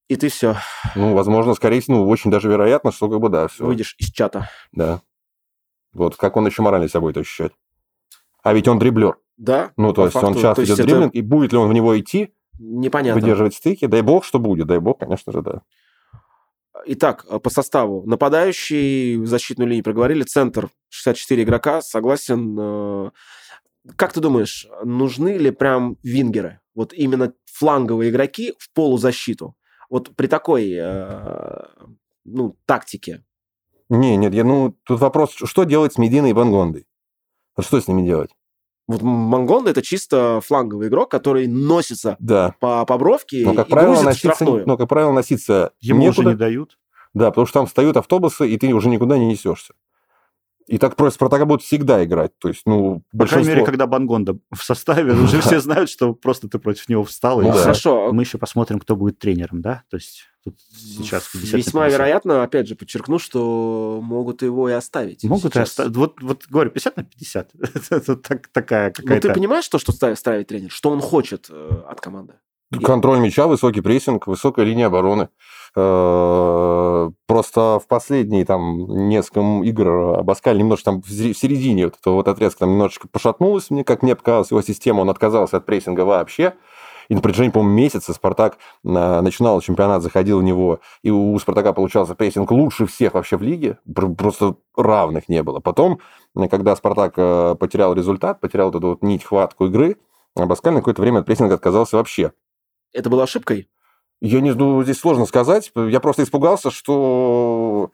И ты все, ну, возможно, скорее всего, ну, очень даже вероятно, что как бы да, все. выйдешь из чата. Да. Вот как он еще морально себя будет ощущать? А ведь он дриблер. Да, Ну, то есть он факту, часто то идет это дриблинг, и будет ли он в него идти, непонятно. выдерживать стыки? Дай бог, что будет. Дай бог, конечно же, да. Итак, э, по составу. Нападающий, защитную линию проговорили, центр 64 игрока, согласен. э, Как ты думаешь, нужны ли прям вингеры? Вот именно фланговые игроки в полузащиту? Вот при такой э, ну, тактике. Не, нет, я, ну, тут вопрос, что делать с Мединой и Бангондой? Что с ними делать? Вот Мангонда это чисто фланговый игрок, который носится Да. по, по бровке Но, как и правило, грузит носиться, штрафную. ну, как правило, носиться Ему уже некуда. не дают. Да, потому что там встают автобусы, и ты уже никуда не несешься. И так против Спартака будут всегда играть. То есть, ну, По крайней большинство... мере, когда Бангонда в составе, уже (laughs) все знают, что просто ты против него встал. Ну. Хорошо, Мы еще посмотрим, кто будет тренером, да? То есть тут сейчас 50 на Весьма 50. вероятно, опять же, подчеркну, что могут его и оставить. Могут и оставить. Вот, вот говорю, 50 на 50. (laughs) Это так- такая Ну, ты какая-то... понимаешь, то, что ставит, ставит тренер? Что он хочет э, от команды? Контроль мяча, высокий прессинг, высокая линия обороны. Э, Просто в последние там несколько игр Абаскаль немножко там в середине вот этого вот отрезка там немножечко пошатнулась, мне как мне показалось, его система, он отказался от прессинга вообще. И на протяжении, по-моему, месяца Спартак начинал чемпионат, заходил в него, и у Спартака получался прессинг лучше всех вообще в лиге, пр- просто равных не было. Потом, э, когда Спартак э, потерял результат, потерял вот эту вот нить, хватку игры, Абаскаль на какое-то время от прессинга отказался вообще. Это было ошибкой? Я не знаю, здесь сложно сказать. Я просто испугался, что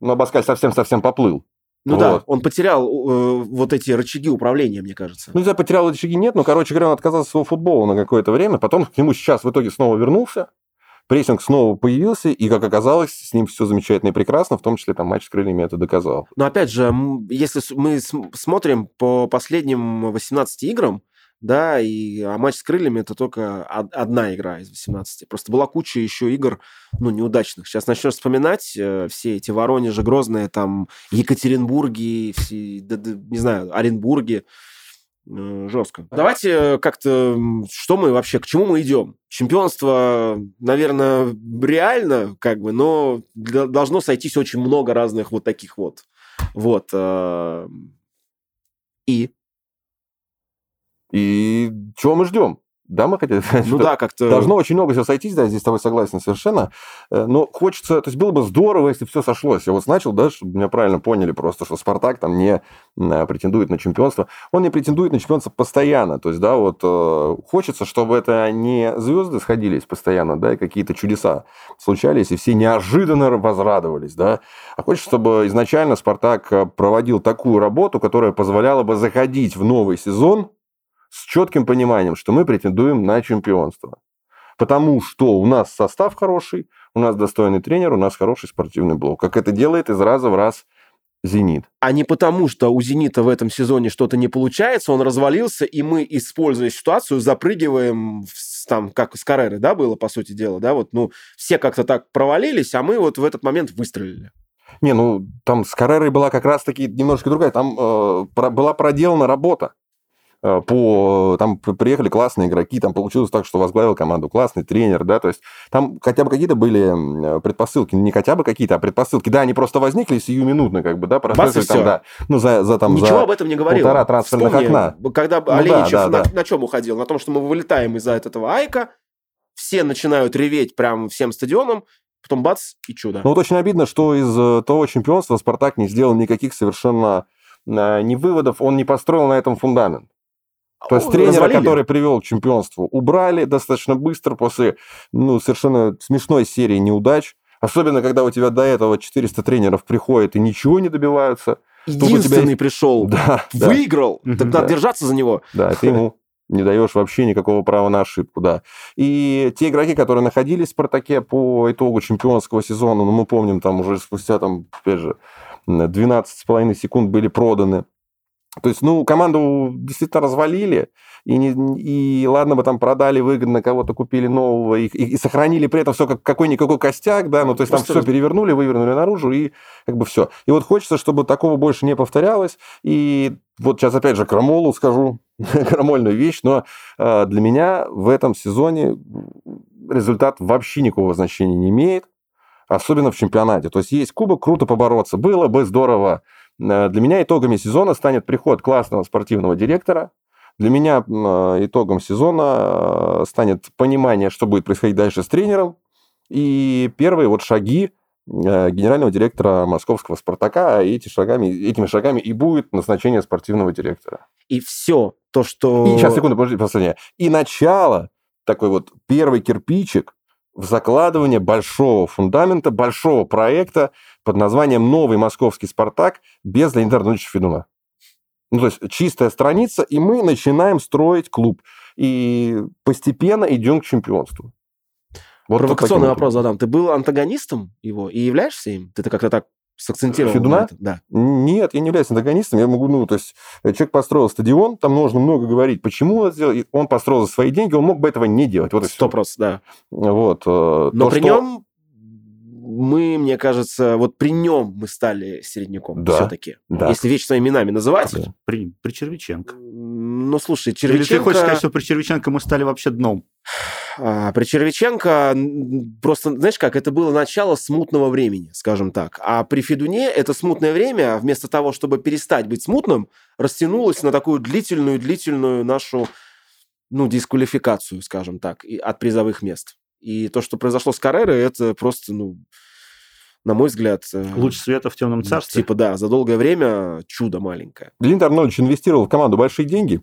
ну, Абаскаль совсем-совсем поплыл. Ну да, Вот. он потерял э, вот эти рычаги управления, мне кажется. Ну, я потерял рычаги нет, но, короче говоря, он отказался от своего футбола на какое-то время. Потом к нему сейчас в итоге снова вернулся. Прессинг снова появился, и, как оказалось, с ним все замечательно и прекрасно, в том числе там матч с крыльями это доказал. Но опять же, если мы см- смотрим по последним 18 играм, да, и а матч с крыльями это только од- одна игра из 18. Просто была куча еще игр, ну, неудачных. Сейчас начнешь вспоминать э, все эти Воронежи, Грозные, там, Екатеринбурги, все, да- да, не знаю, Оренбурги. Э, Жестко. Давайте как-то, что мы вообще, к чему мы идем? Чемпионство, наверное, реально, как бы, но должно сойтись очень много разных вот таких вот. Вот. э, И, И чего мы ждем? Да, мы хотели... (laughs) ну да, как-то... Должно очень много всего сойтись, да, здесь с тобой согласен совершенно. Э, Но хочется, то есть было бы здорово, если все сошлось. Я вот начал, да, чтобы меня правильно поняли просто, что Спартак там не э, претендует на чемпионство. Он не претендует на чемпионство постоянно. То есть, да, вот э, хочется, чтобы это не звезды сходились постоянно, да, и какие-то чудеса случались, и все неожиданно возрадовались, да. А хочется, чтобы изначально Спартак проводил такую работу, которая позволяла бы заходить в новый сезон с четким пониманием, что мы претендуем на чемпионство. Потому что у нас состав хороший, у нас достойный тренер, у нас хороший спортивный блок. Как это делает из раза в раз «Зенит». А не потому, что у «Зенита» в этом сезоне что-то не получается, он развалился, и мы, используя ситуацию, запрыгиваем, в там, как с Карреры, да, было, по сути дела, да, вот, ну, все как-то так провалились, а мы вот в этот момент выстрелили. Не, ну там с Каррерой была как раз-таки немножко другая. Там э, про- была проделана работа. Э, По, там приехали классные игроки, там получилось так, что возглавил команду классный тренер, да, то есть там хотя бы какие-то были предпосылки, не хотя бы какие-то, а предпосылки, да, они просто возникли сиюминутно, как бы, да, прошествовали там, да, ну, за, за там, Ничего за... об этом не говорил. полтора трансферных Вспомни, окна. Когда да, Оленичев да, на, да. на чем уходил? На том, что мы вылетаем из-за этого Айка, все начинают реветь прям всем стадионом, потом бац, и чудо. Ну вот очень обидно, что из э, того чемпионства Спартак не сделал никаких совершенно э, ни выводов, он не построил на этом фундамент. То есть тренера, развалили. который привел к чемпионству, убрали достаточно быстро после ну, совершенно смешной серии неудач. Особенно, когда у тебя до этого 400 тренеров приходят и ничего не добиваются. тебя Единственный есть- пришел, (laughs) Да, да, выиграл, так надо Да. держаться за него. да, ты ему не даешь вообще никакого права на ошибку, да. И те игроки, которые находились в «Спартаке» по итогу чемпионского сезона, ну, мы помним, там уже спустя, там, опять же, 12,5 секунд были проданы. То есть, ну, команду действительно развалили, и, не, и ладно бы там продали выгодно, кого-то купили нового, и, и, и сохранили при этом все как какой-никакой костяк, да, ну, то есть Просто там все перевернули, вывернули наружу, и как бы все. И вот хочется, чтобы такого больше не повторялось, и вот сейчас опять же крамолу скажу, (laughs) крамольную вещь, но э, для меня в этом сезоне результат вообще никакого значения не имеет, особенно в чемпионате. То есть есть кубок, круто побороться, было бы здорово, для меня итогами сезона станет приход классного спортивного директора. Для меня э, итогом сезона э, станет понимание, что будет происходить дальше с тренером. И первые вот шаги генерального директора московского «Спартака», а эти шагами, этими шагами и будет назначение спортивного директора. И все то, что... И сейчас, секунду, подожди, последнее. И начало, такой вот первый кирпичик в закладывание большого фундамента, большого проекта под названием «Новый московский Спартак» без Леонида Арнольдовича Федуна. Ну, то есть чистая страница, и мы начинаем строить клуб. И постепенно идем к чемпионству. Вот Провокационный вопрос задам. Ты был антагонистом его и являешься им? Ты как-то так сакцентировал Федуна? на? Да. Нет, я не являюсь антагонистом. Я могу, ну, то есть э, человек построил стадион, там нужно много говорить, почему он сделал. Он построил за свои деньги, он мог бы этого не делать. Вот Сто процентов, да. Вот. Э, Но то, при что... нем мы, мне кажется, вот при нем мы стали середняком да, все-таки. Да. Если вещи своими именами называть. Да. При, при Червиченко. Ну, слушай, Червиченко... Или ты хочешь сказать, что при Червиченко мы стали вообще дном? А, при Червиченко просто, знаешь как, это было начало смутного времени, скажем так. А при Федуне это смутное время, вместо того, чтобы перестать быть смутным, растянулось на такую длительную-длительную нашу, ну, дисквалификацию, скажем так, от призовых мест. И то, что произошло с Каррерой, это просто, ну, на мой взгляд... Э, Луч света в темном царстве? Типа, да, за долгое время чудо маленькое. Леонид Арнольдович инвестировал в команду большие деньги.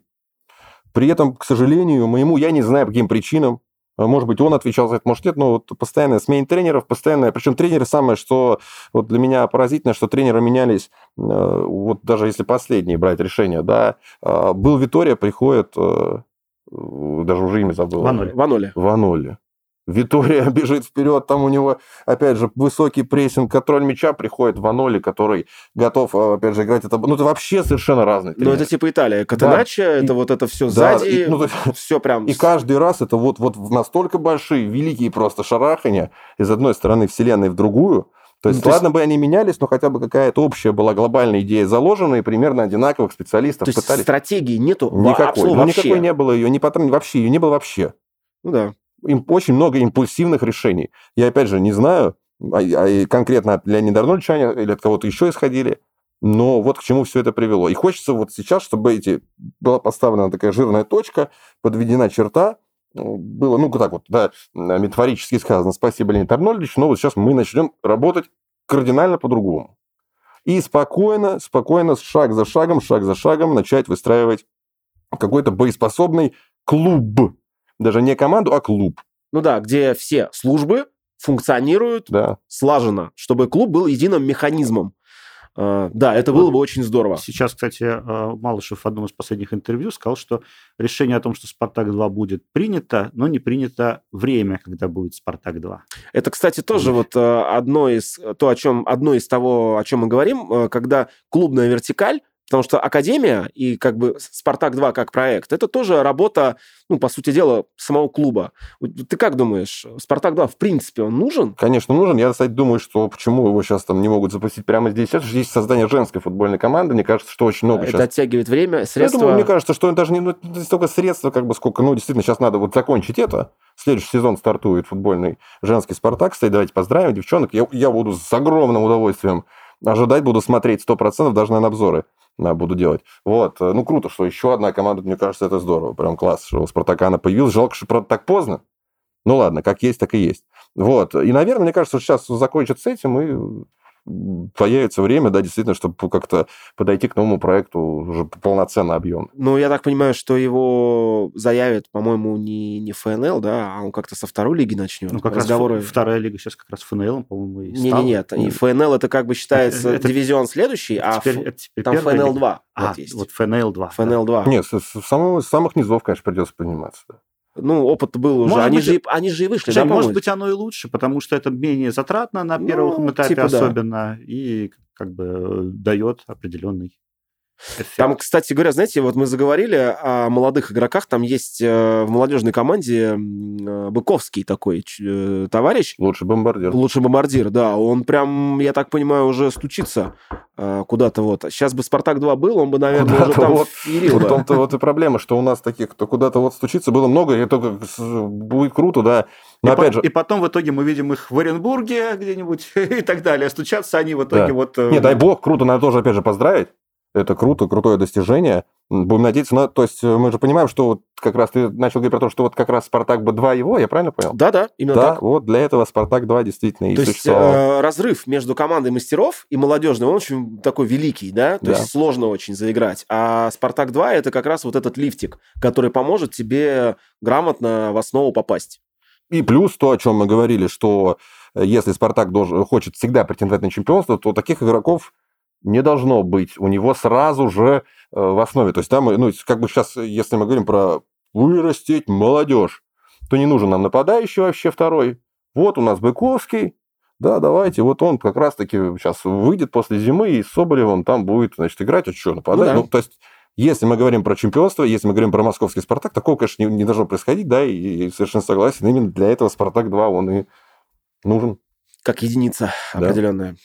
При этом, к сожалению, моему, я не знаю, по каким причинам, может быть, он отвечал за это, может, нет, но вот постоянная смена тренеров, постоянная... Причем тренеры самое, что вот для меня поразительно, что тренеры менялись, э, вот даже если последние брать решения, да, а, был Витория, приходит, э, даже уже имя забыл. Ваноли. Ваноли. Ваноли. Витория (laughs) бежит вперед, там у него, опять же, высокий прессинг, контроль мяча, приходит Ваноли, который готов, а, опять же, играть это... Ну, это вообще совершенно разный Ну, это типа Италия. Катеначо, да. это и, вот это все да, сзади, и, ну, (laughs) все прям... И каждый раз это вот, вот настолько большие, великие просто шарахания из одной стороны вселенной в другую, то есть, ну, то ладно есть... бы они менялись, но хотя бы какая-то общая была глобальная идея заложена, и примерно одинаковых специалистов то пытались. стратегии нету никакой. Ну, вообще. никакой не было ее, не потом, вообще ее не было вообще. Ну да очень много импульсивных решений. Я, опять же, не знаю, а, а конкретно от Леонида Арнольдовича или от кого-то еще исходили, но вот к чему все это привело. И хочется вот сейчас, чтобы эти, была поставлена такая жирная точка, подведена черта, было, ну, так вот, да, метафорически сказано, спасибо, Леонид Арнольдович, но вот сейчас мы начнем работать кардинально по-другому. И спокойно, спокойно, шаг за шагом, шаг за шагом начать выстраивать какой-то боеспособный клуб даже не команду, а клуб. Ну да, где все службы функционируют да. слаженно, чтобы клуб был единым механизмом. Uh, да, это было бы очень здорово. Сейчас, кстати, а, Малышев в одном из последних интервью сказал, что решение о том, что «Спартак-2» будет принято, но не принято время, когда будет «Спартак-2». Это, кстати, тоже вот а, одно из, то, о чем, одно из того, о чем мы говорим, когда клубная вертикаль Потому что Академия и как бы Спартак-2 как проект, это тоже работа, ну, по сути дела, самого клуба. Ты как думаешь, Спартак-2 в принципе он нужен? Конечно, нужен. Я, кстати, думаю, что почему его сейчас там не могут запустить прямо здесь. Это же есть создание женской футбольной команды. Мне кажется, что очень много это сейчас... оттягивает время, средства... Я думаю, мне кажется, что даже не, ну, не столько средства, как бы сколько... Ну, действительно, сейчас надо вот закончить это. Следующий сезон стартует футбольный женский Спартак. Кстати, давайте поздравим девчонок. Я, я буду с огромным удовольствием ожидать, буду смотреть 100%, даже на обзоры буду делать. Вот. Э, ну, круто, что еще одна команда, мне кажется, это здорово. Прям класс, что у Спартака она появилась. Жалко, что, правда, так поздно. Ну, ладно, как есть, так и есть. Вот. И, наверное, мне кажется, что сейчас закончат с этим и появится время, да, действительно, чтобы как-то подойти к новому проекту уже полноценно объем. Ну, я так понимаю, что его заявят, по-моему, не, не ФНЛ, да, а он как-то со второй лиги начнет. Ну, как разговоры... раз вторая лига сейчас как раз ФНЛ, по-моему, и не, не, нет, и ФНЛ это как бы считается (laughs) это, дивизион следующий, а теперь, это теперь там ФНЛ-2 а, вот есть. вот ФНЛ-2. ФНЛ-2. Да. Нет, с, с, самого, с самых низов, конечно, придется подниматься. Да. Ну, опыт был уже. они, быть, же, они же и вышли, да, Может быть, оно и лучше, потому что это менее затратно на первом ну, этапе типа особенно, да. и как бы дает определенный эффект. Там, кстати говоря, знаете, вот мы заговорили о молодых игроках. Там есть э, в молодежной команде э, Быковский такой э, товарищ. Лучший бомбардир. Лучший бомбардир, да. Он прям, я так понимаю, уже стучится э, куда-то вот. Сейчас бы «Спартак-2» был, он бы, наверное, уже Куда-то там вот. феерил В бы. том-то вот и проблема, что у нас таких, кто куда-то вот стучится, было много, и только будет круто, да. Но и, опять по- же, и потом в итоге мы видим их в Оренбурге где-нибудь (laughs) и так далее. Стучатся они в итоге Да. вот... не, дай бог, круто, надо тоже, опять же, поздравить. Это круто, крутое достижение. Будем надеяться, на... то есть э, мы же понимаем, что вот как раз ты начал говорить про то, что вот как раз Спартак бы 2 его, я правильно понял? Да-да, именно да, так. вот для этого Спартак 2 действительно и То есть существовал. э, разрыв между командой мастеров и молодежной, он очень такой великий, да? То Да. есть сложно очень заиграть. А Спартак 2 это как раз вот этот лифтик, который поможет тебе грамотно в основу попасть. И плюс то, о чем мы говорили, что э, если Спартак должен, хочет всегда претендовать на чемпионство, то таких игроков не должно быть у него сразу же э, в основе. То есть там, ну, как бы сейчас, если мы говорим про вырастить молодежь, то не нужен нам нападающий вообще второй. Вот у нас Быковский, да, давайте, вот он как раз-таки сейчас выйдет после зимы, и с Соболевым там будет, значит, играть, а что, нападать? Ну Ну, да. то есть если мы говорим про чемпионство, если мы говорим про московский «Спартак», такого, конечно, не, не должно происходить, да, и, и совершенно согласен. Именно для этого «Спартак-2» он и нужен. Как единица Да. определенная.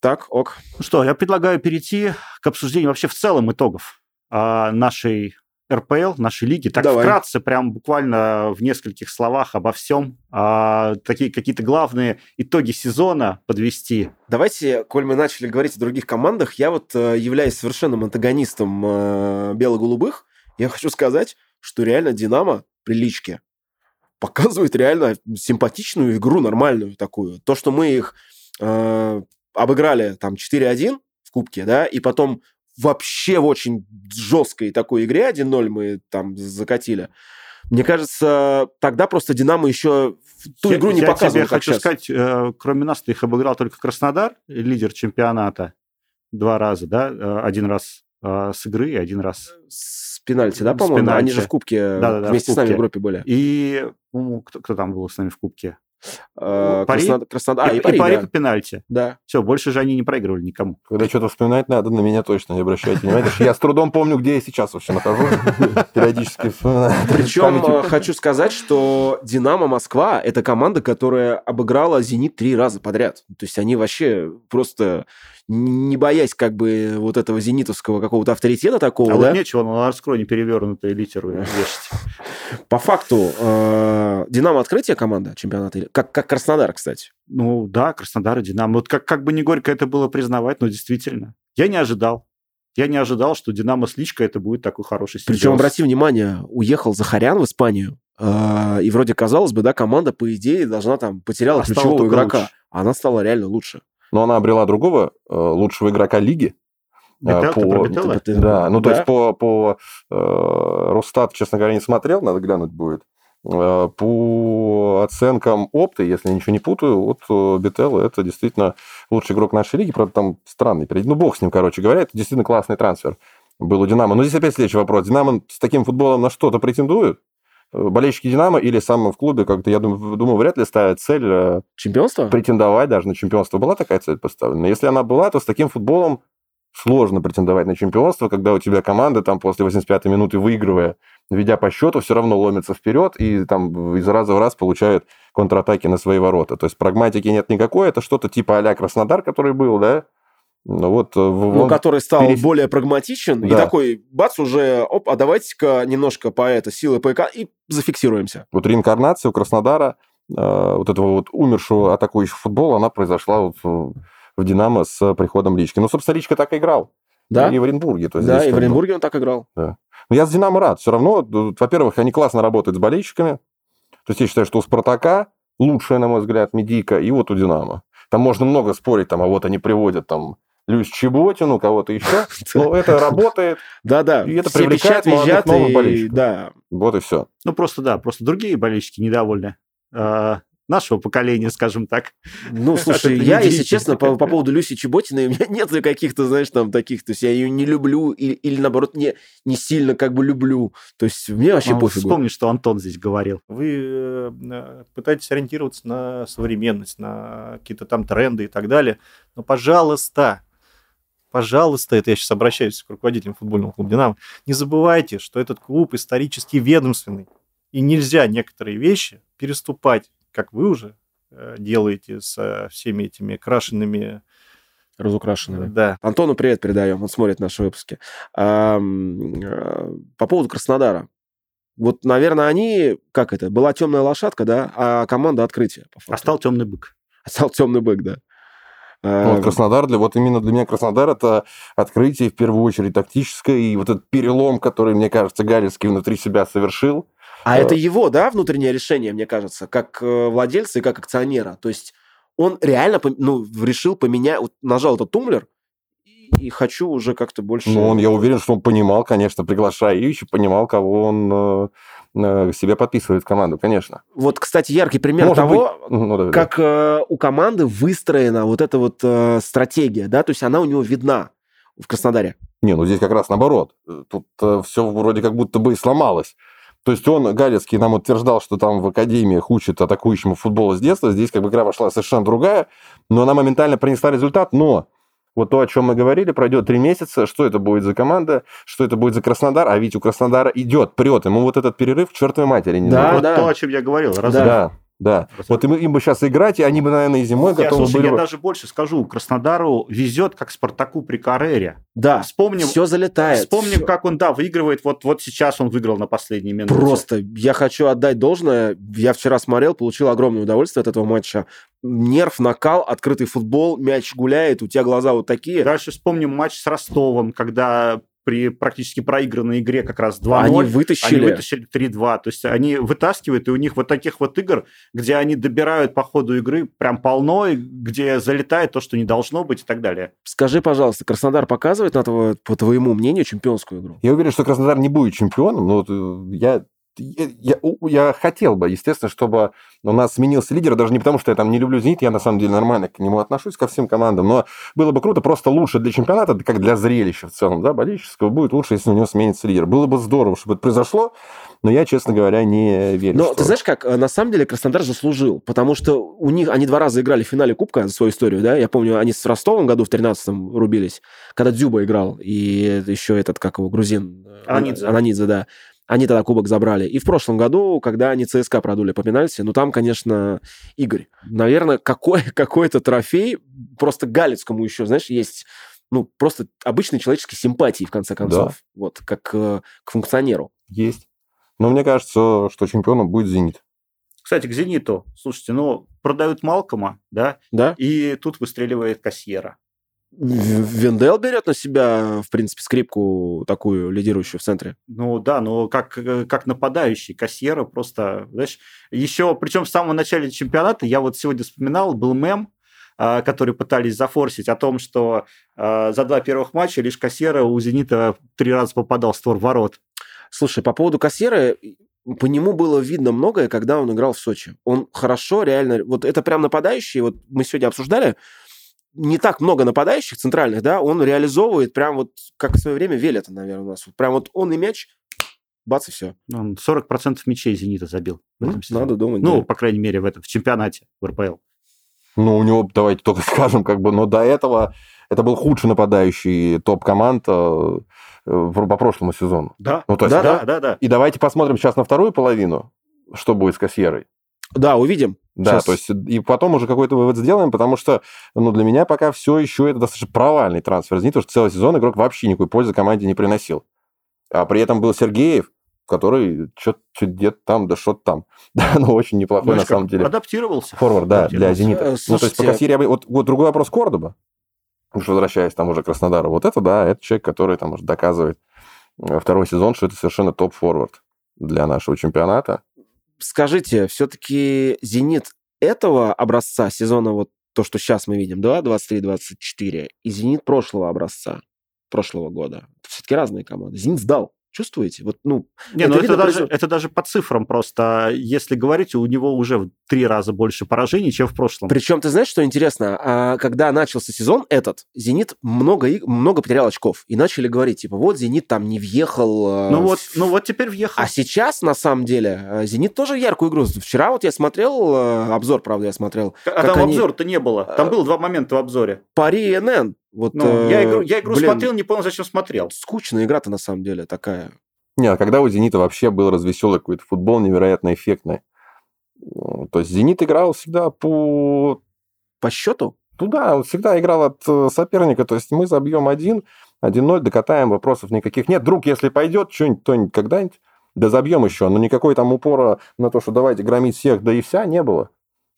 Так, ок. Ну что, я предлагаю перейти к обсуждению вообще в целом итогов а, нашей РПЛ, нашей лиги. Так Давай. вкратце, прям буквально в нескольких словах обо всем. А, такие какие-то главные итоги сезона подвести. Давайте, коль мы начали говорить о других командах, я вот э, являюсь совершенным антагонистом э, бело-голубых. Я хочу сказать, что реально Динамо при Личке показывает реально симпатичную игру, нормальную такую. То, что мы их э, обыграли там 4-1 в Кубке, да, и потом вообще в очень жесткой такой игре 1-0 мы там закатили. Мне кажется, тогда просто Динамо еще ту Я- игру не я показывал, тебе как хочу щас. сказать, э, кроме нас, ты их обыграл только Краснодар, лидер чемпионата, два раза, да? Э, Один раз э, с игры, и один раз С пенальти, да, по-моему? Они же в Кубке Да-да-да, вместе в с нами в Кубке. группе были. И по-моему, кто, кто там был с нами в Кубке? Э, Пари? Краснодар, Краснодар- а, и, и Пари, Пари да. по пенальти. Да. Все, больше же они не проигрывали никому. Когда что-то вспоминать надо, на меня точно не обращайте внимания. Я с трудом помню, где я сейчас вообще нахожусь. (laughs) Периодически вспоминаю. Причем э, хочу сказать, что Динамо Москва это команда, которая обыграла Зенит три раза подряд. То есть они вообще просто не боясь как бы вот этого зенитовского какого-то авторитета такого, А да, вот нечего на раскроне перевернутые литеру (laughs) вешать. по факту э, Динамо открытие команда чемпионата, или- как, как Краснодар, кстати. Ну да, Краснодар и Динамо. Вот как, как бы не горько это было признавать, но действительно. Я не ожидал. Я не ожидал, что Динамо с Личкой это будет такой хороший Причем, симбиоз. обрати внимание, уехал Захарян в Испанию, э, и вроде казалось бы, да, команда, по идее, должна там потеряла А стала ключевого игрока. лучше. А она стала реально лучше. Но она обрела другого э, лучшего игрока лиги. Бетел- Э, Бетела? Ты- ты- Да, ну то да. есть по, по э, Росстат, честно говоря, не смотрел, надо глянуть будет. Э, По оценкам опты, если я ничего не путаю, вот э, Бетелло это действительно лучший игрок нашей лиги, правда, там странный перед- Ну, бог с ним, короче говоря, это действительно классный трансфер был у Динамо. Но здесь опять следующий вопрос. Динамо с таким футболом на что-то претендует? Э, Болельщики Динамо или сам в клубе как-то, я думаю, думаю, вряд ли ставят цель Чемпионство? претендовать даже на чемпионство. Была такая цель поставлена? Если она была, то с таким футболом сложно претендовать на чемпионство, когда у тебя команда там после 85-й минуты выигрывая, ведя по счету, все равно ломится вперед и там из раза в раз получает контратаки на свои ворота. То есть прагматики нет никакой, это что-то типа а Краснодар, который был, да? Ну вот, э, ну, который стал перес- более прагматичен, и Да. такой, бац, уже, оп, а давайте-ка немножко по это, силы ПК, и зафиксируемся. вот реинкарнация у Краснодара, э, вот этого вот умершего атакующего футбола, она произошла вот в, в Динамо с приходом Лички. Ну, собственно, Личка так и играл. Да, И в Оренбурге. То есть да, и в Оренбурге он так играл. Но я с Динамо рад. Все равно, во-первых, они классно работают с болельщиками. То есть я считаю, что у Спартака лучшая, на мой взгляд, медийка, и вот у Динамо. Там можно много спорить, там, а вот они приводят там Люсь Чеботину, кого-то еще. (laughs) Но это работает, Да-да, И это привлекает молодых новых болельщиков. Да, вот и все. Ну просто да, просто другие болельщики недовольны. э, нашего поколения, скажем так. Ну, (laughs) слушай, я, если честно, по, по поводу Люси Чеботиной, у меня (laughs) нет каких-то, знаешь, там таких, то есть я ее не люблю или, или наоборот, не, не сильно как бы люблю. То есть мне вообще А, пофигу. Вспомни, что Антон здесь говорил. Вы э, э, пытаетесь ориентироваться на современность, на какие-то там тренды и так далее. Но, пожалуйста, пожалуйста, это я сейчас обращаюсь к руководителям футбольного клуба «Динамо», не забывайте, что этот клуб исторически ведомственный, и нельзя некоторые вещи переступать, как вы уже э, делаете со всеми этими крашенными... Разукрашенными. Да. Антону привет передаем, он смотрит наши выпуски. А, э, по поводу Краснодара. Вот, наверное, они, как это, была темная лошадка, да, а команда факту. А стал темный бык. (laughs) Стал темный бык, да. Ну, А, вот Краснодар, для, вот именно для меня Краснодар это открытие в первую очередь тактическое, и вот этот перелом, который, мне кажется, Галицкий внутри себя совершил. А Э, это его, да, внутреннее решение, мне кажется, как э, владельца и как акционера. То есть он реально ну, решил поменять, вот нажал этот тумблер, и, хочу уже как-то больше... Ну, он, я уверен, что он понимал, конечно, приглашая Ивича, понимал, кого он э, э, себе подписывает в команду, конечно. Вот, кстати, яркий пример Может того, быть, ну, давай, как э, у команды выстроена вот эта вот э, стратегия, да, то есть она у него видна в Краснодаре. Не, ну здесь как раз наоборот. Э, Тут все вроде как будто бы и сломалось. То есть он, Галецкий, нам утверждал, что там в академиях учат атакующему футболу с детства. Здесь как бы игра пошла совершенно другая, но она моментально принесла результат. Но вот то, о чем мы говорили, пройдет три месяца, что это будет за команда, что это будет за Краснодар, а ведь у Краснодара идет, прет. Ему вот этот перерыв к чертовой матери не Да, нужен. вот да. то, о чем я говорил. Разве- Да, да. Разрыв. Вот им, им бы сейчас играть, и они бы, наверное, и зимой Я, готовы слушай, были я даже больше скажу. Краснодару везет, как Спартаку при Карере. Да, Вспомним, все залетает. вспомним всё. как он, да, выигрывает. Вот, вот сейчас он выиграл на последней минуте. Просто я хочу отдать должное. Я вчера смотрел, получил огромное удовольствие от этого матча. Нерв, накал, открытый футбол, мяч гуляет, у тебя глаза вот такие. Дальше вспомним матч с Ростовом, когда при практически проигранной игре как раз 2-0. Они Они вытащили. вытащили 3-2. То есть они вытаскивают, и у них вот таких вот игр, где они добирают по ходу игры прям полно, и где залетает то, что не должно быть и так далее. Скажи, пожалуйста, Краснодар показывает, на тво- по твоему мнению, чемпионскую игру? Я уверен, что Краснодар не будет чемпионом, но вот, э, я, я, я, хотел бы, естественно, чтобы у нас сменился лидер, даже не потому, что я там не люблю «Зенит», я на самом деле нормально к нему отношусь, ко всем командам, но было бы круто, просто лучше для чемпионата, как для зрелища в целом, да, болельческого, будет лучше, если у него сменится лидер. Было бы здорово, чтобы это произошло, но я, честно говоря, не верю. Но что- ты знаешь как, э, на самом деле Краснодар заслужил, потому что у них, они два раза играли в финале Кубка за свою историю, да, я помню, они с Ростовом году в 13-м рубились, когда Дзюба играл, и еще этот, как его, грузин... э, Ананидзе. Ананидзе, да. Они тогда кубок забрали. И в прошлом году, когда они ЦСКА продули по пенальти, ну там, конечно, Игорь. Наверное, какой, (laughs) какой-то трофей, просто Галицкому еще, знаешь, есть ну, просто обычной человеческой симпатии, в конце концов. Вот, как э, к функционеру. Есть. Но мне кажется, что чемпионом будет «Зенит». Кстати, к «Зениту». Слушайте, ну, продают Малкома, да, Да? и тут выстреливает кассьера. Вендел берет на себя, в принципе, скрипку такую лидирующую в центре. Ну да, но как, э, как нападающий Кассьера просто, знаешь, еще, причем в самом начале чемпионата, я вот сегодня вспоминал, был мем, а, который пытались зафорсить о том, что а, за два первых матча лишь Кассьера у «Зенита» три раза попадал в створ ворот. Слушай, по поводу кассира, по нему было видно многое, когда он играл в Сочи. Он хорошо, реально... Вот это прям нападающий, вот мы сегодня обсуждали, не так много нападающих центральных, да, он реализовывает прям вот, как в свое время Велета, наверное, у нас. Вот прям вот он и мяч, бац, и все. Он 40% мячей «Зенита» забил. в этом сезоне. надо думать. Ну, да. по крайней мере, в этом, в чемпионате в РПЛ. Ну, у него, давайте только (laughs) скажем, как бы, но до этого это был худший нападающий топ-команд э, э, по прошлому сезону. Да, Ну, то есть, да, да. да, да, да. И давайте посмотрим сейчас на вторую половину, что будет с Кассьерой. Да, увидим. Да, Щас. то есть и потом уже какой-то вывод сделаем, потому что, ну, для меня пока все еще это достаточно провальный трансфер. Зенит, потому что целый сезон игрок вообще никакой пользы команде не приносил. А при этом был Сергеев, который что-то где-то там, да что-то там. (laughs) Да, ну, очень неплохой Знаешь, на самом деле. Адаптировался. Форвард, да, для. «Зенита». Э, Ну, то есть по слушайте- Кассире я бы... Вот, вот другой вопрос Кордоба, уж возвращаясь там уже к Краснодару. Вот это, да, это человек, который там уже доказывает э, второй сезон, что это совершенно топ-форвард для нашего чемпионата. Скажите, все-таки «Зенит» этого образца сезона, вот то, что сейчас мы видим, да, 23-24, и «Зенит» прошлого образца, прошлого года. Все-таки разные команды. «Зенит» сдал. Чувствуете? Вот, ну, Не, Это ну это даже, произо- это даже по цифрам просто. Если говорить, у него уже в три раза больше поражений, чем в прошлом. Причем, ты знаешь, что интересно? А, когда начался сезон этот, «Зенит» много, много потерял очков. И начали говорить, типа, вот «Зенит» там не въехал. а, Ну вот, в- ну вот теперь въехал. А сейчас, на самом деле, э, «Зенит» тоже яркую игру. Вчера вот я смотрел, э, обзор, правда, я смотрел, а там они- обзора-то не было. Там А, было два момента в обзоре. Пари НН. Вот, Ну, я э, игру, я игру блин, смотрел, не понял, зачем смотрел. Скучная игра-то на самом деле такая. Не, а когда у «Зенита» вообще был развеселый какой-то футбол, невероятно эффектный. М, То есть «Зенит» играл всегда по... По счету? Туда, он всегда играл от э, соперника. То есть мы забьем один, 1-0, докатаем, вопросов никаких нет. Друг, если пойдет, что-нибудь, то-нибудь когда-нибудь, да забьем еще. Но никакой там упора на то, что давайте громить всех, да и вся, не было.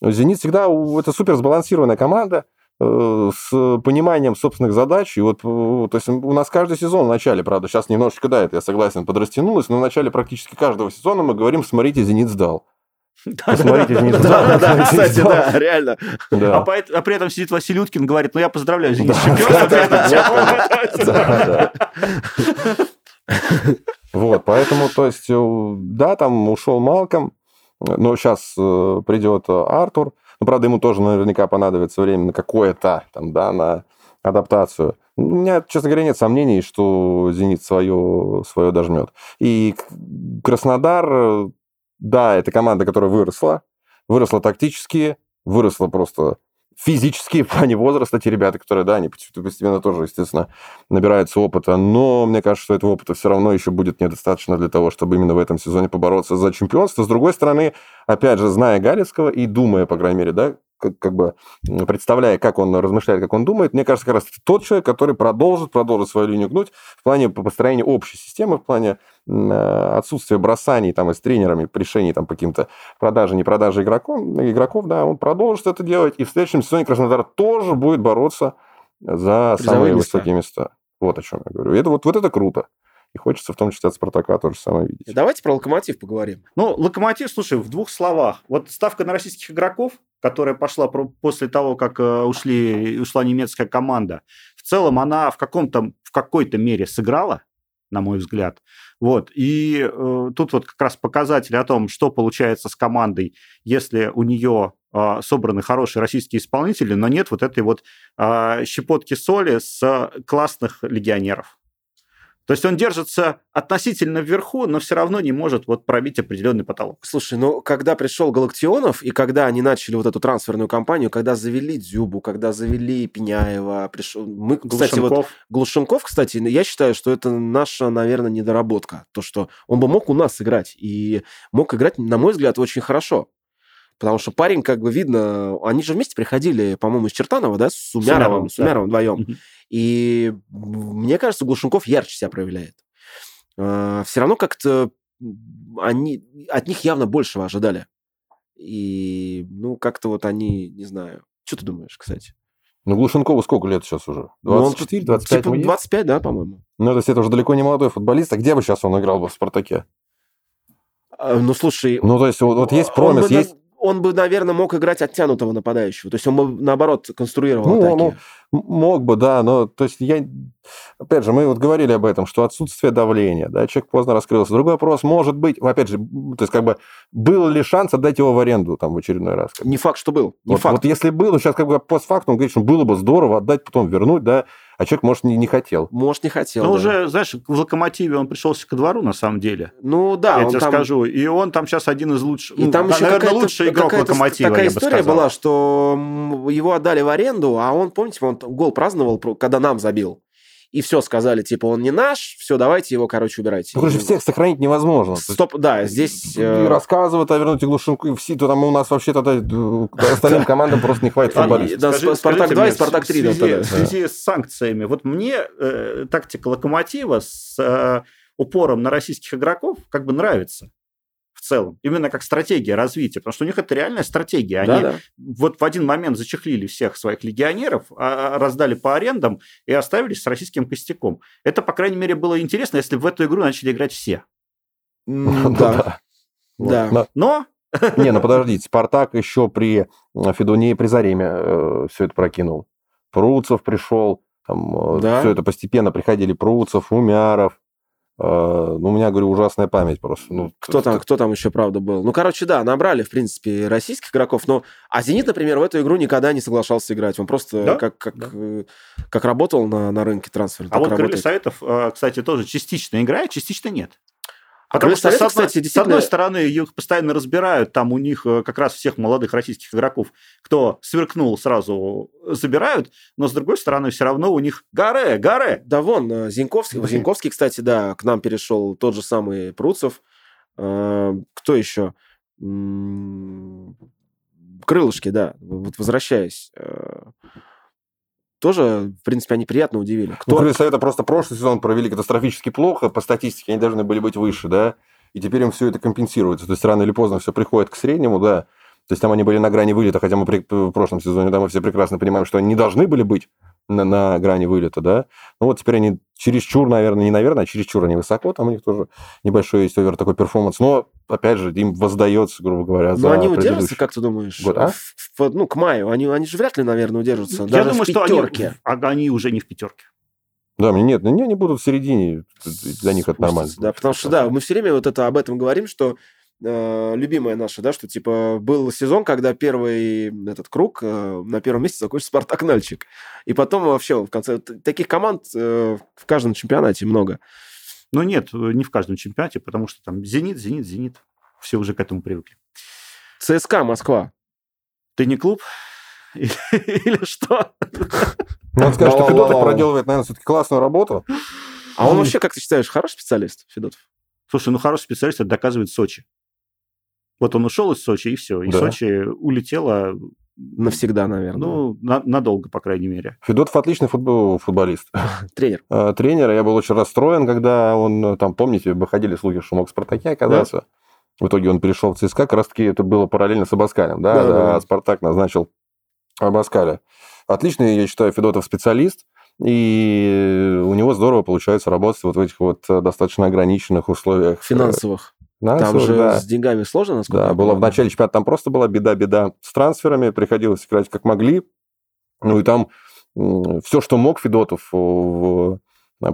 «Зенит» всегда... Это супер сбалансированная команда э, с пониманием собственных задач. И вот, э, то есть у нас каждый сезон в начале, правда, сейчас немножечко, да, это я согласен, подрастянулось, но в начале практически каждого сезона мы говорим, смотрите, «Зенит» сдал. Посмотрите, «Зенит» сдал. Да-да-да, кстати, да, реально. Да. А, а при этом сидит Василий Уткин, говорит, ну я поздравляю Зенит Да. Да, да. Вот, поэтому, то есть, э, да, там ушел Малком, но сейчас придет Артур. Ну, правда, ему тоже наверняка понадобится время на какое-то, там, да, на адаптацию. У меня, честно говоря, нет сомнений, что «Зенит» свое, свое дожмет. И Краснодар, э, да, это команда, которая выросла, выросла тактически, выросла просто физически в плане возраста. Те ребята, которые, да, они постепенно тоже, естественно, набираются опыта, но мне кажется, что этого опыта все равно еще будет недостаточно для того, чтобы именно в этом сезоне побороться за чемпионство. С другой стороны, опять же, зная Галицкого и думая, по крайней мере, да, как, как бы представляя, как он размышляет, как он думает, мне кажется, как раз тот человек, который продолжит, продолжит свою линию гнуть в плане по- построения общей системы, в плане э, отсутствия бросаний там и с тренерами, решений там по каким-то продаже, не продаже игроков, игроков, да, он продолжит это делать, и в следующем сезоне Краснодар тоже будет бороться за Призовые самые места. высокие места. Вот о чем я говорю. Это вот, вот это круто. И хочется в том числе от Спартака то же самое видеть. Давайте про локомотив поговорим. Ну, Локомотив, слушай, в двух словах. Вот ставка на российских игроков, которая пошла про- после того, как э, ушли, ушла немецкая команда, в целом она в, каком-то, в какой-то мере сыграла, на мой взгляд. Вот. И э, тут вот как раз показатель о том, что получается с командой, если у нее э, собраны хорошие российские исполнители, но нет вот этой вот э, щепотки соли с классных легионеров. То есть он держится относительно вверху, но все равно не может вот пробить определенный потолок. Слушай, ну, когда пришел Галактионов, и когда они начали вот эту трансферную кампанию, когда завели Дзюбу, когда завели Пеняева, пришел... Мы, кстати, вот Глушенков. Глушенков, кстати, я считаю, что это наша, наверное, недоработка. То, что он бы мог у нас играть. И мог играть, на мой взгляд, очень хорошо. Потому что парень, как бы видно, они же вместе приходили, по-моему, из Чертанова, да, с Умяровым, Умяровым, с да. Умяровым вдвоем. Мгм. И мне кажется, Глушенков ярче себя проявляет. Все равно как-то они, от них явно большего ожидали. И, ну, как-то вот они, не знаю. Что ты думаешь, кстати? Ну, Глушенкову сколько лет сейчас уже? Ну, он 24, 25 Типа ему есть? 25, да, по-моему? Ну, то есть это уже далеко не молодой футболист. А где бы сейчас он играл бы в «Спартаке»? А, Ну, слушай, Ну, то есть вот, вот есть промис, бы, есть... Он бы, наверное, мог играть оттянутого нападающего. То есть он бы, наоборот, конструировал Ну, атаки. ну, М- Мог бы, да, но то есть я... Опять же, мы вот говорили об этом, что отсутствие давления, да, человек поздно раскрылся. Другой вопрос, может быть, опять же, то есть как бы был ли шанс отдать его в аренду там в очередной раз? Не факт, что был. Не Вот, факт. вот если было, сейчас как бы постфактум говорит, что было бы здорово отдать, потом вернуть, да, а человек, может, не, не хотел. Может, не хотел. Но да. уже, знаешь, в «Локомотиве» он пришелся ко двору, на самом деле. Ну, да, я тебе там... скажу. И он там сейчас один из лучших. И ну, там да, еще наверное, лучший игрок «Локомотива», такая я бы история сказал. была, что его отдали в аренду, а он, помните, он там гол праздновал, когда нам забил. И все, сказали, типа, он не наш, все, давайте его, короче, убирайте. Ну, короче, всех сохранить невозможно. Стоп, да, здесь... И э, рассказывают о вернуть Глушенку, и все, то там у нас вообще тогда э, остальным командам просто не хватит футболистов. Спартак скажите 2 и Спартак в 3, да, связи, тогда. в связи с санкциями. Вот мне э, тактика Локомотива с упором на российских игроков как бы нравится в целом. Именно как стратегия развития. Потому что у них это реальная стратегия. Они Да, да. вот в один момент зачехлили всех своих легионеров, а- а раздали по арендам и оставились с российским костяком. Это, по крайней мере, было интересно, если бы в эту игру начали играть все. Ну (laughs) Да, да. Но- Не, ну (laughs) подождите, Спартак еще при э, Федуне и при Зареме все это прокинул. Пруцев пришел, там Да. все это постепенно приходили Пруцев, Умяров. Э, Ну, у меня, говорю, ужасная память просто. Ну, Кто то там, кто там еще, правда, был? Ну, короче, да, набрали, в принципе, российских игроков, но... А «Зенит», например, в эту игру никогда не соглашался играть. Он просто Да, как, как, да. э, как работал на, на рынке трансфера, а вот Крылья работает. Советов, э, кстати, тоже частично играет, частично нет. Потому Крылья что, с одной, кстати, с действительно- одной стороны, их постоянно разбирают, там у них э, как раз всех молодых российских игроков, кто сверкнул, сразу забирают, но с другой стороны, все равно у них горе, горе. Да вон, э, Зиньковский, Блин. Зиньковский, кстати, да, к нам перешел тот же самый Пруцев. Э, Кто еще? Крылышки, да, вот возвращаясь. Тоже, в принципе, они приятно удивили. Ну, Кто? Крылья Совета просто прошлый сезон провели катастрофически плохо, по статистике они должны были быть выше, да, и теперь им все это компенсируется. То есть рано или поздно все приходит к среднему, да. То есть там они были на грани вылета, хотя мы при- в прошлом сезоне, да, мы все прекрасно понимаем, что они не должны были быть на, на грани вылета, да. Ну вот теперь они чересчур, наверное, не наверное, а чересчур они высоко, там у них тоже небольшой есть овер такой перформанс, но, опять же, им воздается, грубо говоря, Но за Ну, они удержатся, как ты думаешь? год, а? В- в- ну, к маю. Они, они же вряд ли, наверное, удержатся. Я даже думаю, в что пятерке. они, а они уже не в пятерке. Да, мне нет, они, они будут в середине, для них это нормально. Да, потому что, да, мы все время вот это об этом говорим, что э, любимая наша, да, что типа был сезон, когда первый этот круг э, на первом месте закончился Спартак Нальчик. И потом вообще в конце таких команд э, в каждом чемпионате много. Но нет, не в каждом чемпионате, потому что там Зенит, Зенит, Зенит. Все уже к этому привыкли. ЦСКА Москва. Ты не клуб? (laughs) Или что? Надо сказать, что Федотов проделывает, наверное, все-таки классную работу. А он вообще, как ты считаешь, хороший специалист, Федотов? Слушай, ну хороший специалист, это доказывает Сочи. Вот он ушел из Сочи, и все. И Да. Сочи улетела, Навсегда, наверное. ну, на- надолго, по крайней мере. Федотов отличный футбол, футболист. (laughs) Тренер. Э, Тренер, я был очень расстроен, когда он, э, там, помните, выходили слухи, что мог в «Спартаке» оказаться. В итоге он перешел в ЦСКА, как раз-таки это было параллельно с Абаскалем, да, Да, да, а да. «Спартак» назначил Абаскаля. Отличный, я считаю, Федотов специалист, и у него здорово получается работать вот в этих вот э, достаточно ограниченных условиях. Финансовых. Да, Там же да. с деньгами сложно, насколько Да, я было в начале чемпионата, там просто была беда-беда с трансферами, приходилось играть как могли. Ну и там все, что мог Федотов в,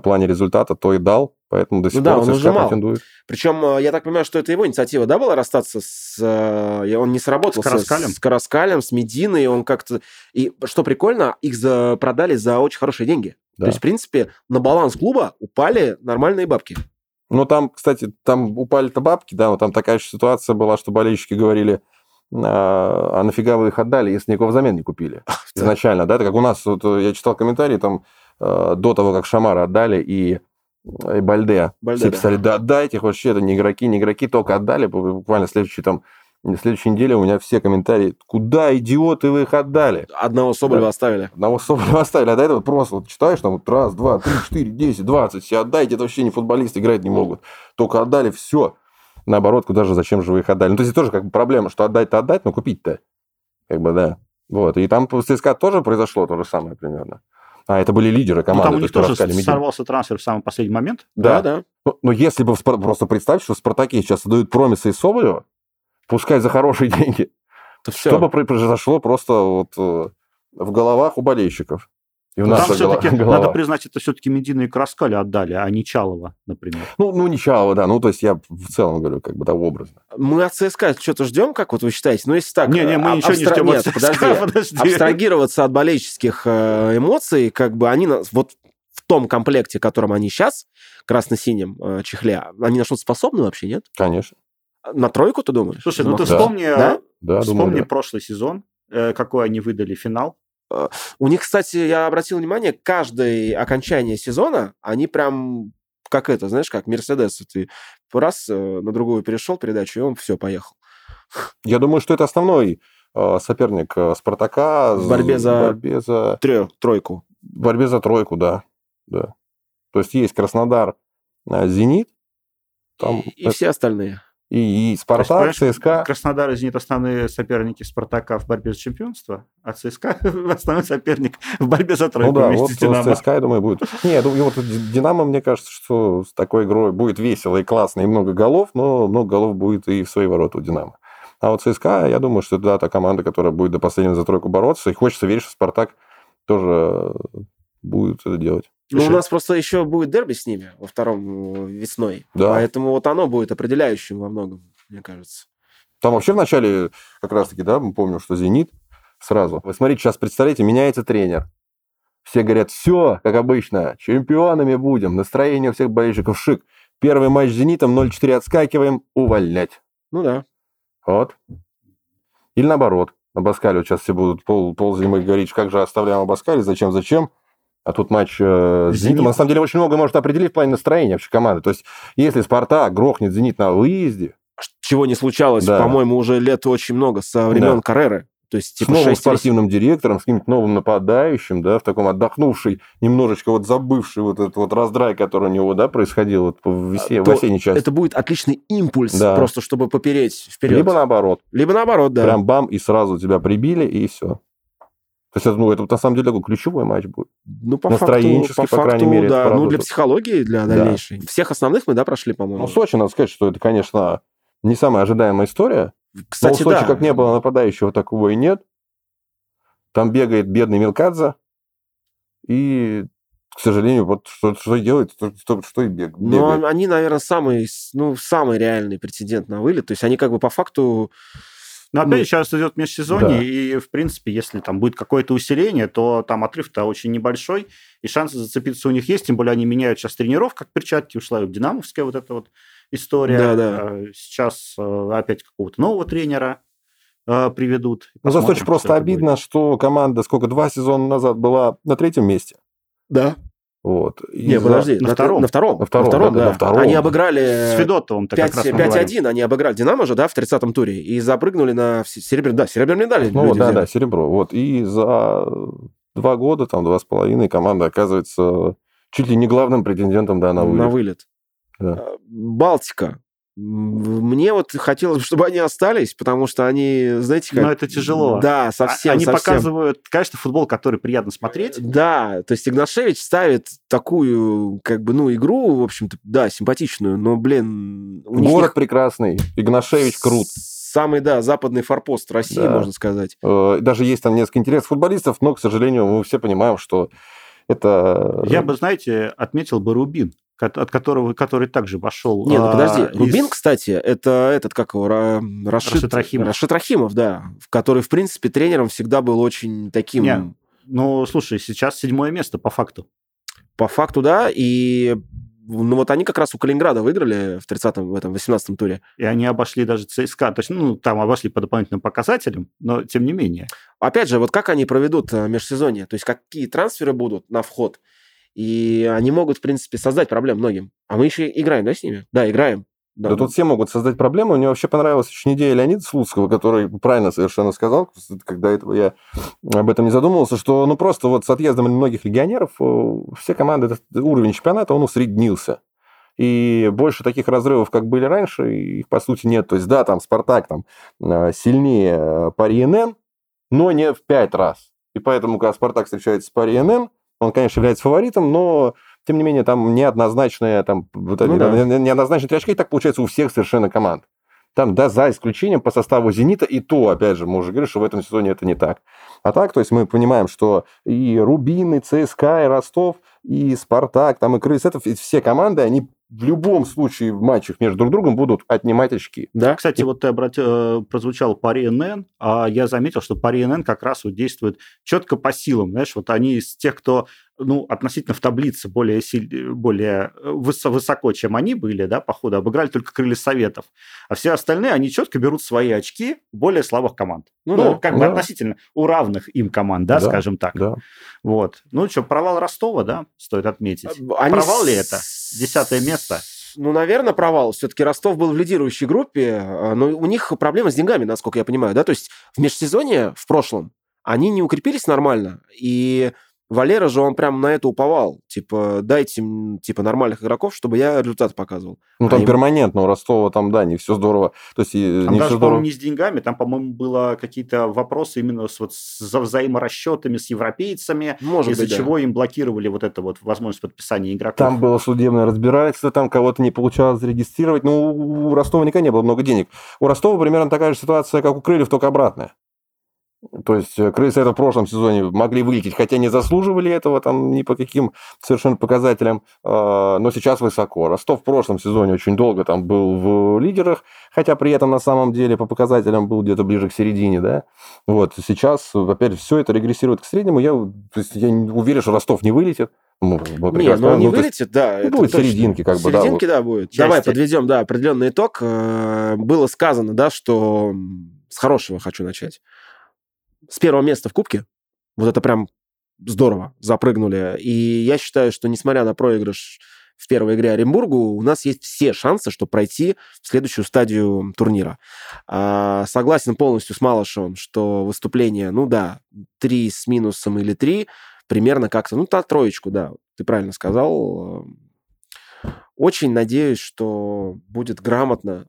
плане результата, то и дал, поэтому до сих Ну да, пор он ЦСКА ужимал. претендует. Причем, я так понимаю, что это его инициатива, да, была расстаться с... э, Он не сработал С Караскалем? с Караскалем, с Мединой, он как-то... И что прикольно, их за... продали за очень хорошие деньги. Да. То есть, в принципе, на баланс клуба упали нормальные бабки. Ну, там, кстати, там упали-то бабки, да, но там такая же ситуация была, что болельщики говорили, а, а нафига вы их отдали, если никакого взамен не купили (laughs) изначально, да, это как у нас, вот, э, я читал комментарии, там, э, до того, как Шамара отдали и, и Бальде, Бальде, все да. писали, да отдайте их вообще, это не игроки, не игроки, только отдали, буквально следующий там, на следующей неделе у меня все комментарии, куда, идиоты, вы их отдали? Одного Соболева Да. оставили. Одного Соболева оставили, а до этого просто вот читаешь, там вот раз, два, три, четыре, десять, двадцать, все отдайте, это вообще не футболисты, играть не могут. Только отдали все. Наоборот, куда же, зачем же вы их отдали? Ну, то есть, это тоже как бы проблема, что отдать-то отдать, но купить-то. Как бы, да. Вот. И там в ЦСКА тоже произошло то же самое примерно. А, это были лидеры Ну, команды. там у то них есть тоже и сорвался трансфер в самый последний момент. Да, да. Ну, Но если бы в Спар- просто представь, что в Спартаке сейчас дают промисы из Соболева, пускай за хорошие (laughs) деньги, То все. что бы про- произошло просто вот э, в головах у болельщиков. И у Но нас там все-таки, (laughs) головах. надо признать, это все-таки Медина и Краскаля отдали, а не Чалова, например. Ну, ну, не Чалова, да. Ну, то есть я в целом говорю, как бы, да, образно. Мы от ЦСКА что-то ждем, как вот вы считаете? Ну, если так... Не-не, мы а- ничего не абстра- ждем от Нет, ЦСКА, подожди. подожди. абстрагироваться от болельческих э, эмоций, как бы они вот в том комплекте, в котором они сейчас, красно-синем э, чехле, они на что-то способны вообще, нет? Конечно. На тройку, ты думаешь? Слушай, ну ты Да. вспомни, Да? Да, вспомни думаю, да. прошлый сезон, э, какой они выдали финал. У них, кстати, я обратил внимание, каждое окончание сезона, они прям как это, знаешь, как Мерседес. Ты раз э, на другую перешел передачу, и он все, поехал. Я думаю, что это основной э, соперник э, Спартака. В борьбе за- борьбе за, Трё, тройку. в борьбе за тройку, да. да. То есть есть Краснодар, э, Зенит, там, И, и все остальные. И, и Спартак, есть, ЦСКА. Краснодар и Зенит основные соперники Спартака в борьбе за чемпионство, а ЦСКА (laughs) основной соперник в борьбе за Ну тройку да, вместе вот с Динамо. ЦСКА, я думаю, будет. Нет, ну, и вот Динамо, мне кажется, что с такой игрой будет весело и классно, и много голов, но много голов будет и в свои ворота у Динамо. А вот ЦСКА, я думаю, что это да, та команда, которая будет до последнего за тройку бороться, и хочется верить, что Спартак тоже будет это делать. Ну, у нас просто еще будет дерби с ними во втором э, весной. Да. Поэтому вот оно будет определяющим во многом, мне кажется. Там вообще в начале, как раз-таки, да, мы помним, что «Зенит» сразу. Вы смотрите, сейчас, представляете, меняется тренер. Все говорят, все, как обычно, чемпионами будем, настроение у всех болельщиков шик. Первый матч с «Зенитом» 0-4 отскакиваем, увольнять. Ну да. Вот. Или наоборот. Абаскале вот сейчас все будут пол, пол зимы говорить, как же оставляем Абаскале, зачем, зачем. А тут матч э, с «Зенитом». «Зенит». На самом деле очень много может определить в плане настроения вообще команды. То есть если «Спартак» грохнет «Зенит» на выезде, Чего не случалось, Да. по-моему, уже лет очень много со времен Да. Карреры. То есть, с типа, новым 6 спортивным директором, с каким-то новым нападающим, да, в таком отдохнувший, немножечко вот забывший вот этот вот раздрай, который у него, да, происходил вот в, весе- в осенней части. Это будет отличный импульс, Да. просто чтобы попереть вперед. Либо наоборот. Либо наоборот, да. Прям бам, и сразу тебя прибили, и все. То есть, это, ну, это на самом деле такой ключевой матч будет. Ну, по факту, Настроенчески, по по крайней факту, мере, это да. Ну, для психологии, для Да. дальнейшей. Всех основных мы, да, прошли, по-моему. Ну, Сочи, надо сказать, что это, конечно, не самая ожидаемая история. Кстати, Но у Сочи да. как не было нападающего, такого и нет. Там бегает бедный Милкадзе. И, к сожалению, вот что, что делает, что, что, что и бег, Ну, бегает. они, наверное, самый, ну, самый реальный прецедент на вылет. То есть они как бы по факту... Но опять Ну, же, сейчас идет межсезонье, да. и, в принципе, если там будет какое-то усиление, то там отрыв-то очень небольшой, и шансы зацепиться у них есть, тем более они меняют сейчас тренеров, как перчатки, ушла и динамовская вот эта вот история. Да-да. Э, Сейчас э, опять какого-то нового тренера э, приведут. Ну, за Сочи просто это будет. обидно, что команда, сколько, два сезона назад была на третьем месте. Да. Вот. И Не, за- подожди. на На втором. На втором. На втором, да, да. на втором. Они обыграли... С Федотовым-то как 5, раз мы говорим. 5-1 они обыграли Динамо же, да, в 30-м туре, и запрыгнули на серебряный, да, серебряную медаль. Ну, да, взяли. да, серебро. Вот. И за два года, там, два с половиной, команда оказывается чуть ли не главным претендентом да, на вылет. На вылет. Да. А, Балтика. Мне вот хотелось бы, чтобы они остались, потому что они, знаете, как... Но это тяжело. Да, совсем, Они совсем. показывают, конечно, футбол, который приятно смотреть. Да, то есть Игнашевич ставит такую, как бы, ну, игру, в общем-то, да, симпатичную, но, блин, у них Город не- прекрасный, Игнашевич крут. Самый, да, западный форпост России, Да. можно сказать. Э, Даже есть там несколько интересных футболистов, но, к сожалению, мы все понимаем, что это... Я бы, знаете, отметил бы Рубин, от которого, который также вошел. Не, ну а, подожди, из- Рубин, кстати, это этот, как его, Ра- Рашид, Рашид Рахимов. Рашид Рахимов, да, который, в принципе, тренером всегда был очень таким... Не. Ну, слушай, сейчас седьмое место по факту. По факту, да, и ну вот они как раз у Калининграда выиграли в 30-м, в этом 18-м туре. И они обошли даже ЦСКА. То есть, ну, там обошли по дополнительным показателям, но тем не менее. Опять же, вот как они проведут э, межсезонье, то есть какие трансферы будут на вход, и они могут, в принципе, создать проблем многим. А мы еще играем, да, с ними? Да, играем. Да, Да тут все могут создать проблемы. Мне вообще понравилась очень идея Леонида Слуцкого, который правильно совершенно сказал, когда этого я об этом не задумывался, что ну просто вот с отъездом многих легионеров э, все команды, уровень чемпионата, он усреднился. И больше таких разрывов, как были раньше, их по сути нет. То есть да, там Спартак там э, сильнее Пари НН, но не в пять раз. И поэтому, когда Спартак встречается с Пари НН, он, конечно, является фаворитом, но тем не менее, там неоднозначные, там, вот Ну да. не- неоднозначные три очка, и так получается у всех совершенно команд. Там, да, за исключением по составу «Зенита», и то, опять же, мы уже говорили, что в этом сезоне это не так. А так, то есть мы понимаем, что и Рубин, и ЦСКА, и Ростов, и Спартак, там и Крыс, это все команды, они в любом случае в матчах между друг другом будут отнимать очки. Да? Кстати, вот ты обратил, прозвучал пари НН, а я заметил, что пари НН как раз вот действует четко по силам. Знаешь, вот они из тех, кто ну, относительно в таблице более, силь... более э, выс- высоко, чем они были, да, по ходу, обыграли только крылья Советов. А все остальные, они четко берут свои очки более слабых команд. Ну Ну, да. как бы да. относительно у равных им команд, да, Да, скажем так. Да. Вот. Ну что, провал Ростова, да, стоит отметить. Они Провал ли это? Десятое место? Ну, наверное, провал. Все-таки Ростов был в лидирующей группе, а, но у них проблема с деньгами, насколько я понимаю, да? То есть в межсезонье в прошлом они не укрепились нормально, и Валера же, он прям на это уповал. Типа, дайте типа нормальных игроков, чтобы я результат показывал. Ну, А там им- перманентно у Ростова, там, да, не все здорово. То есть, Там не даже, все по-моему, здорово. не с деньгами, там, по-моему, было какие-то вопросы именно с, вот, с за взаиморасчетами с европейцами, Может из-за быть, да. чего им блокировали вот это вот возможность подписания игроков. Там было судебное разбирательство, там кого-то не получалось зарегистрировать. Ну, у Ростова никогда не было много денег. У Ростова примерно такая же ситуация, как у Крыльев, только обратная. То есть э, крысы это в прошлом сезоне могли вылететь, хотя не заслуживали этого там ни по каким совершенно показателям, э, но сейчас высоко. Ростов в прошлом сезоне очень долго там был в лидерах, хотя при этом на самом деле по показателям был где-то ближе к середине, да. Вот сейчас, опять все это регрессирует к среднему. Я, то есть, я уверен, что Ростов не вылетит, Ну, Не, прекрасно ну он не. Ну, то есть вылетит, да. ну, будет точно. серединки, как бы, да, Серединки, да, будет. Части. Давай подведем, да, определенный итог. Э, Было сказано, да, что с хорошего хочу начать. С первого места в Кубке. Вот это прям здорово, запрыгнули. И я считаю, что несмотря на проигрыш в первой игре Оренбургу, у нас есть все шансы, чтобы пройти в следующую стадию турнира. А, согласен полностью с Малышевым, что выступление, ну да, три с минусом или три, примерно как-то, ну, та троечку, да, ты правильно сказал. Очень надеюсь, что будет грамотно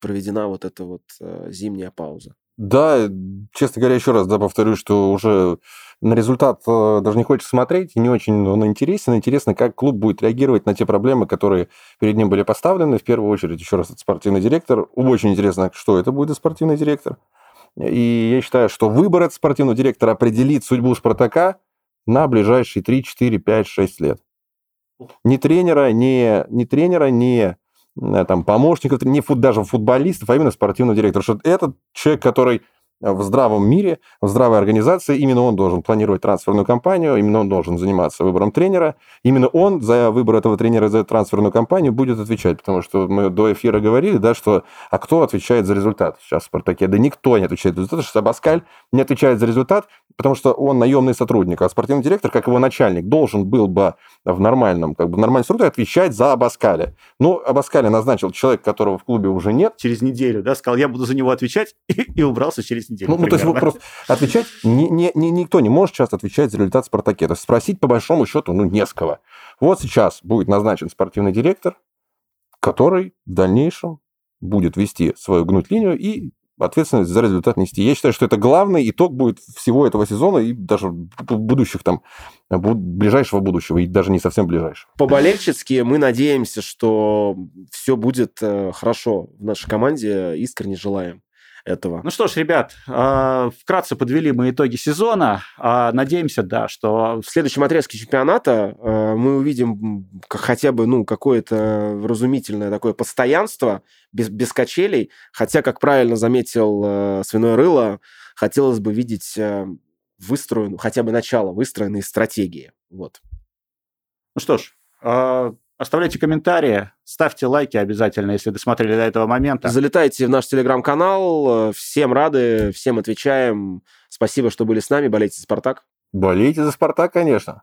проведена вот эта вот э, зимняя пауза. Да, честно говоря, еще раз да, повторю, что уже на результат э, даже не хочется смотреть, не очень он интересен. Интересно, как клуб будет реагировать на те проблемы, которые перед ним были поставлены. В первую очередь, еще раз, это спортивный директор. Очень интересно, что это будет спортивный директор. И я считаю, что выбор этого спортивного директора определит судьбу Спартака на ближайшие 3, 4, 5, 6 лет. Ни тренера, ни, ни тренера, ни там, помощников, не фут, даже футболистов, а именно спортивного директора. Что этот человек, который в здравом мире, в здравой организации, именно он должен планировать трансферную кампанию, именно он должен заниматься выбором тренера, именно он за выбор этого тренера, за трансферную кампанию будет отвечать, потому что мы до эфира говорили, да, что а кто отвечает за результат сейчас в «Спартаке»? Да никто не отвечает за результат, что Абаскаль не отвечает за результат, потому что он наемный сотрудник, а спортивный директор, как его начальник, должен был бы в нормальном, как бы в нормальной структуре отвечать за Абаскаля. Ну, Абаскаля назначил человек, которого в клубе уже нет, Через неделю, да, сказал, я буду за него отвечать, (laughs) и, и убрался через неделю. Ну, ну, то есть примерно. просто отвечать, не, не, не- никто не может сейчас отвечать за результат Спартаке. То есть спросить по большому счету, ну, не с кого. Вот сейчас будет назначен спортивный директор, который в дальнейшем будет вести свою гнуть линию и ответственность за результат нести. Я считаю, что это главный итог будет всего этого сезона и даже бу- будущих там, ближайшего будущего, и даже не совсем ближайшего. По-болельчески мы надеемся, что все будет э, хорошо в нашей команде. Искренне желаем этого. Ну что ж, ребят, а, вкратце подвели мы итоги сезона. А, Надеемся, да, что в следующем отрезке чемпионата э, мы увидим хотя бы ну, какое-то разумительное такое постоянство без, без качелей. Хотя, как правильно заметил Свиное Рыло, хотелось бы видеть выстроенную, хотя бы начало выстроенной стратегии. Вот. Ну что ж, а, оставляйте комментарии, ставьте лайки обязательно, если досмотрели до этого момента. Залетайте в наш телеграм-канал. Всем рады, всем отвечаем. Спасибо, что были с нами. Болейте за «Спартак». Болейте за «Спартак», конечно.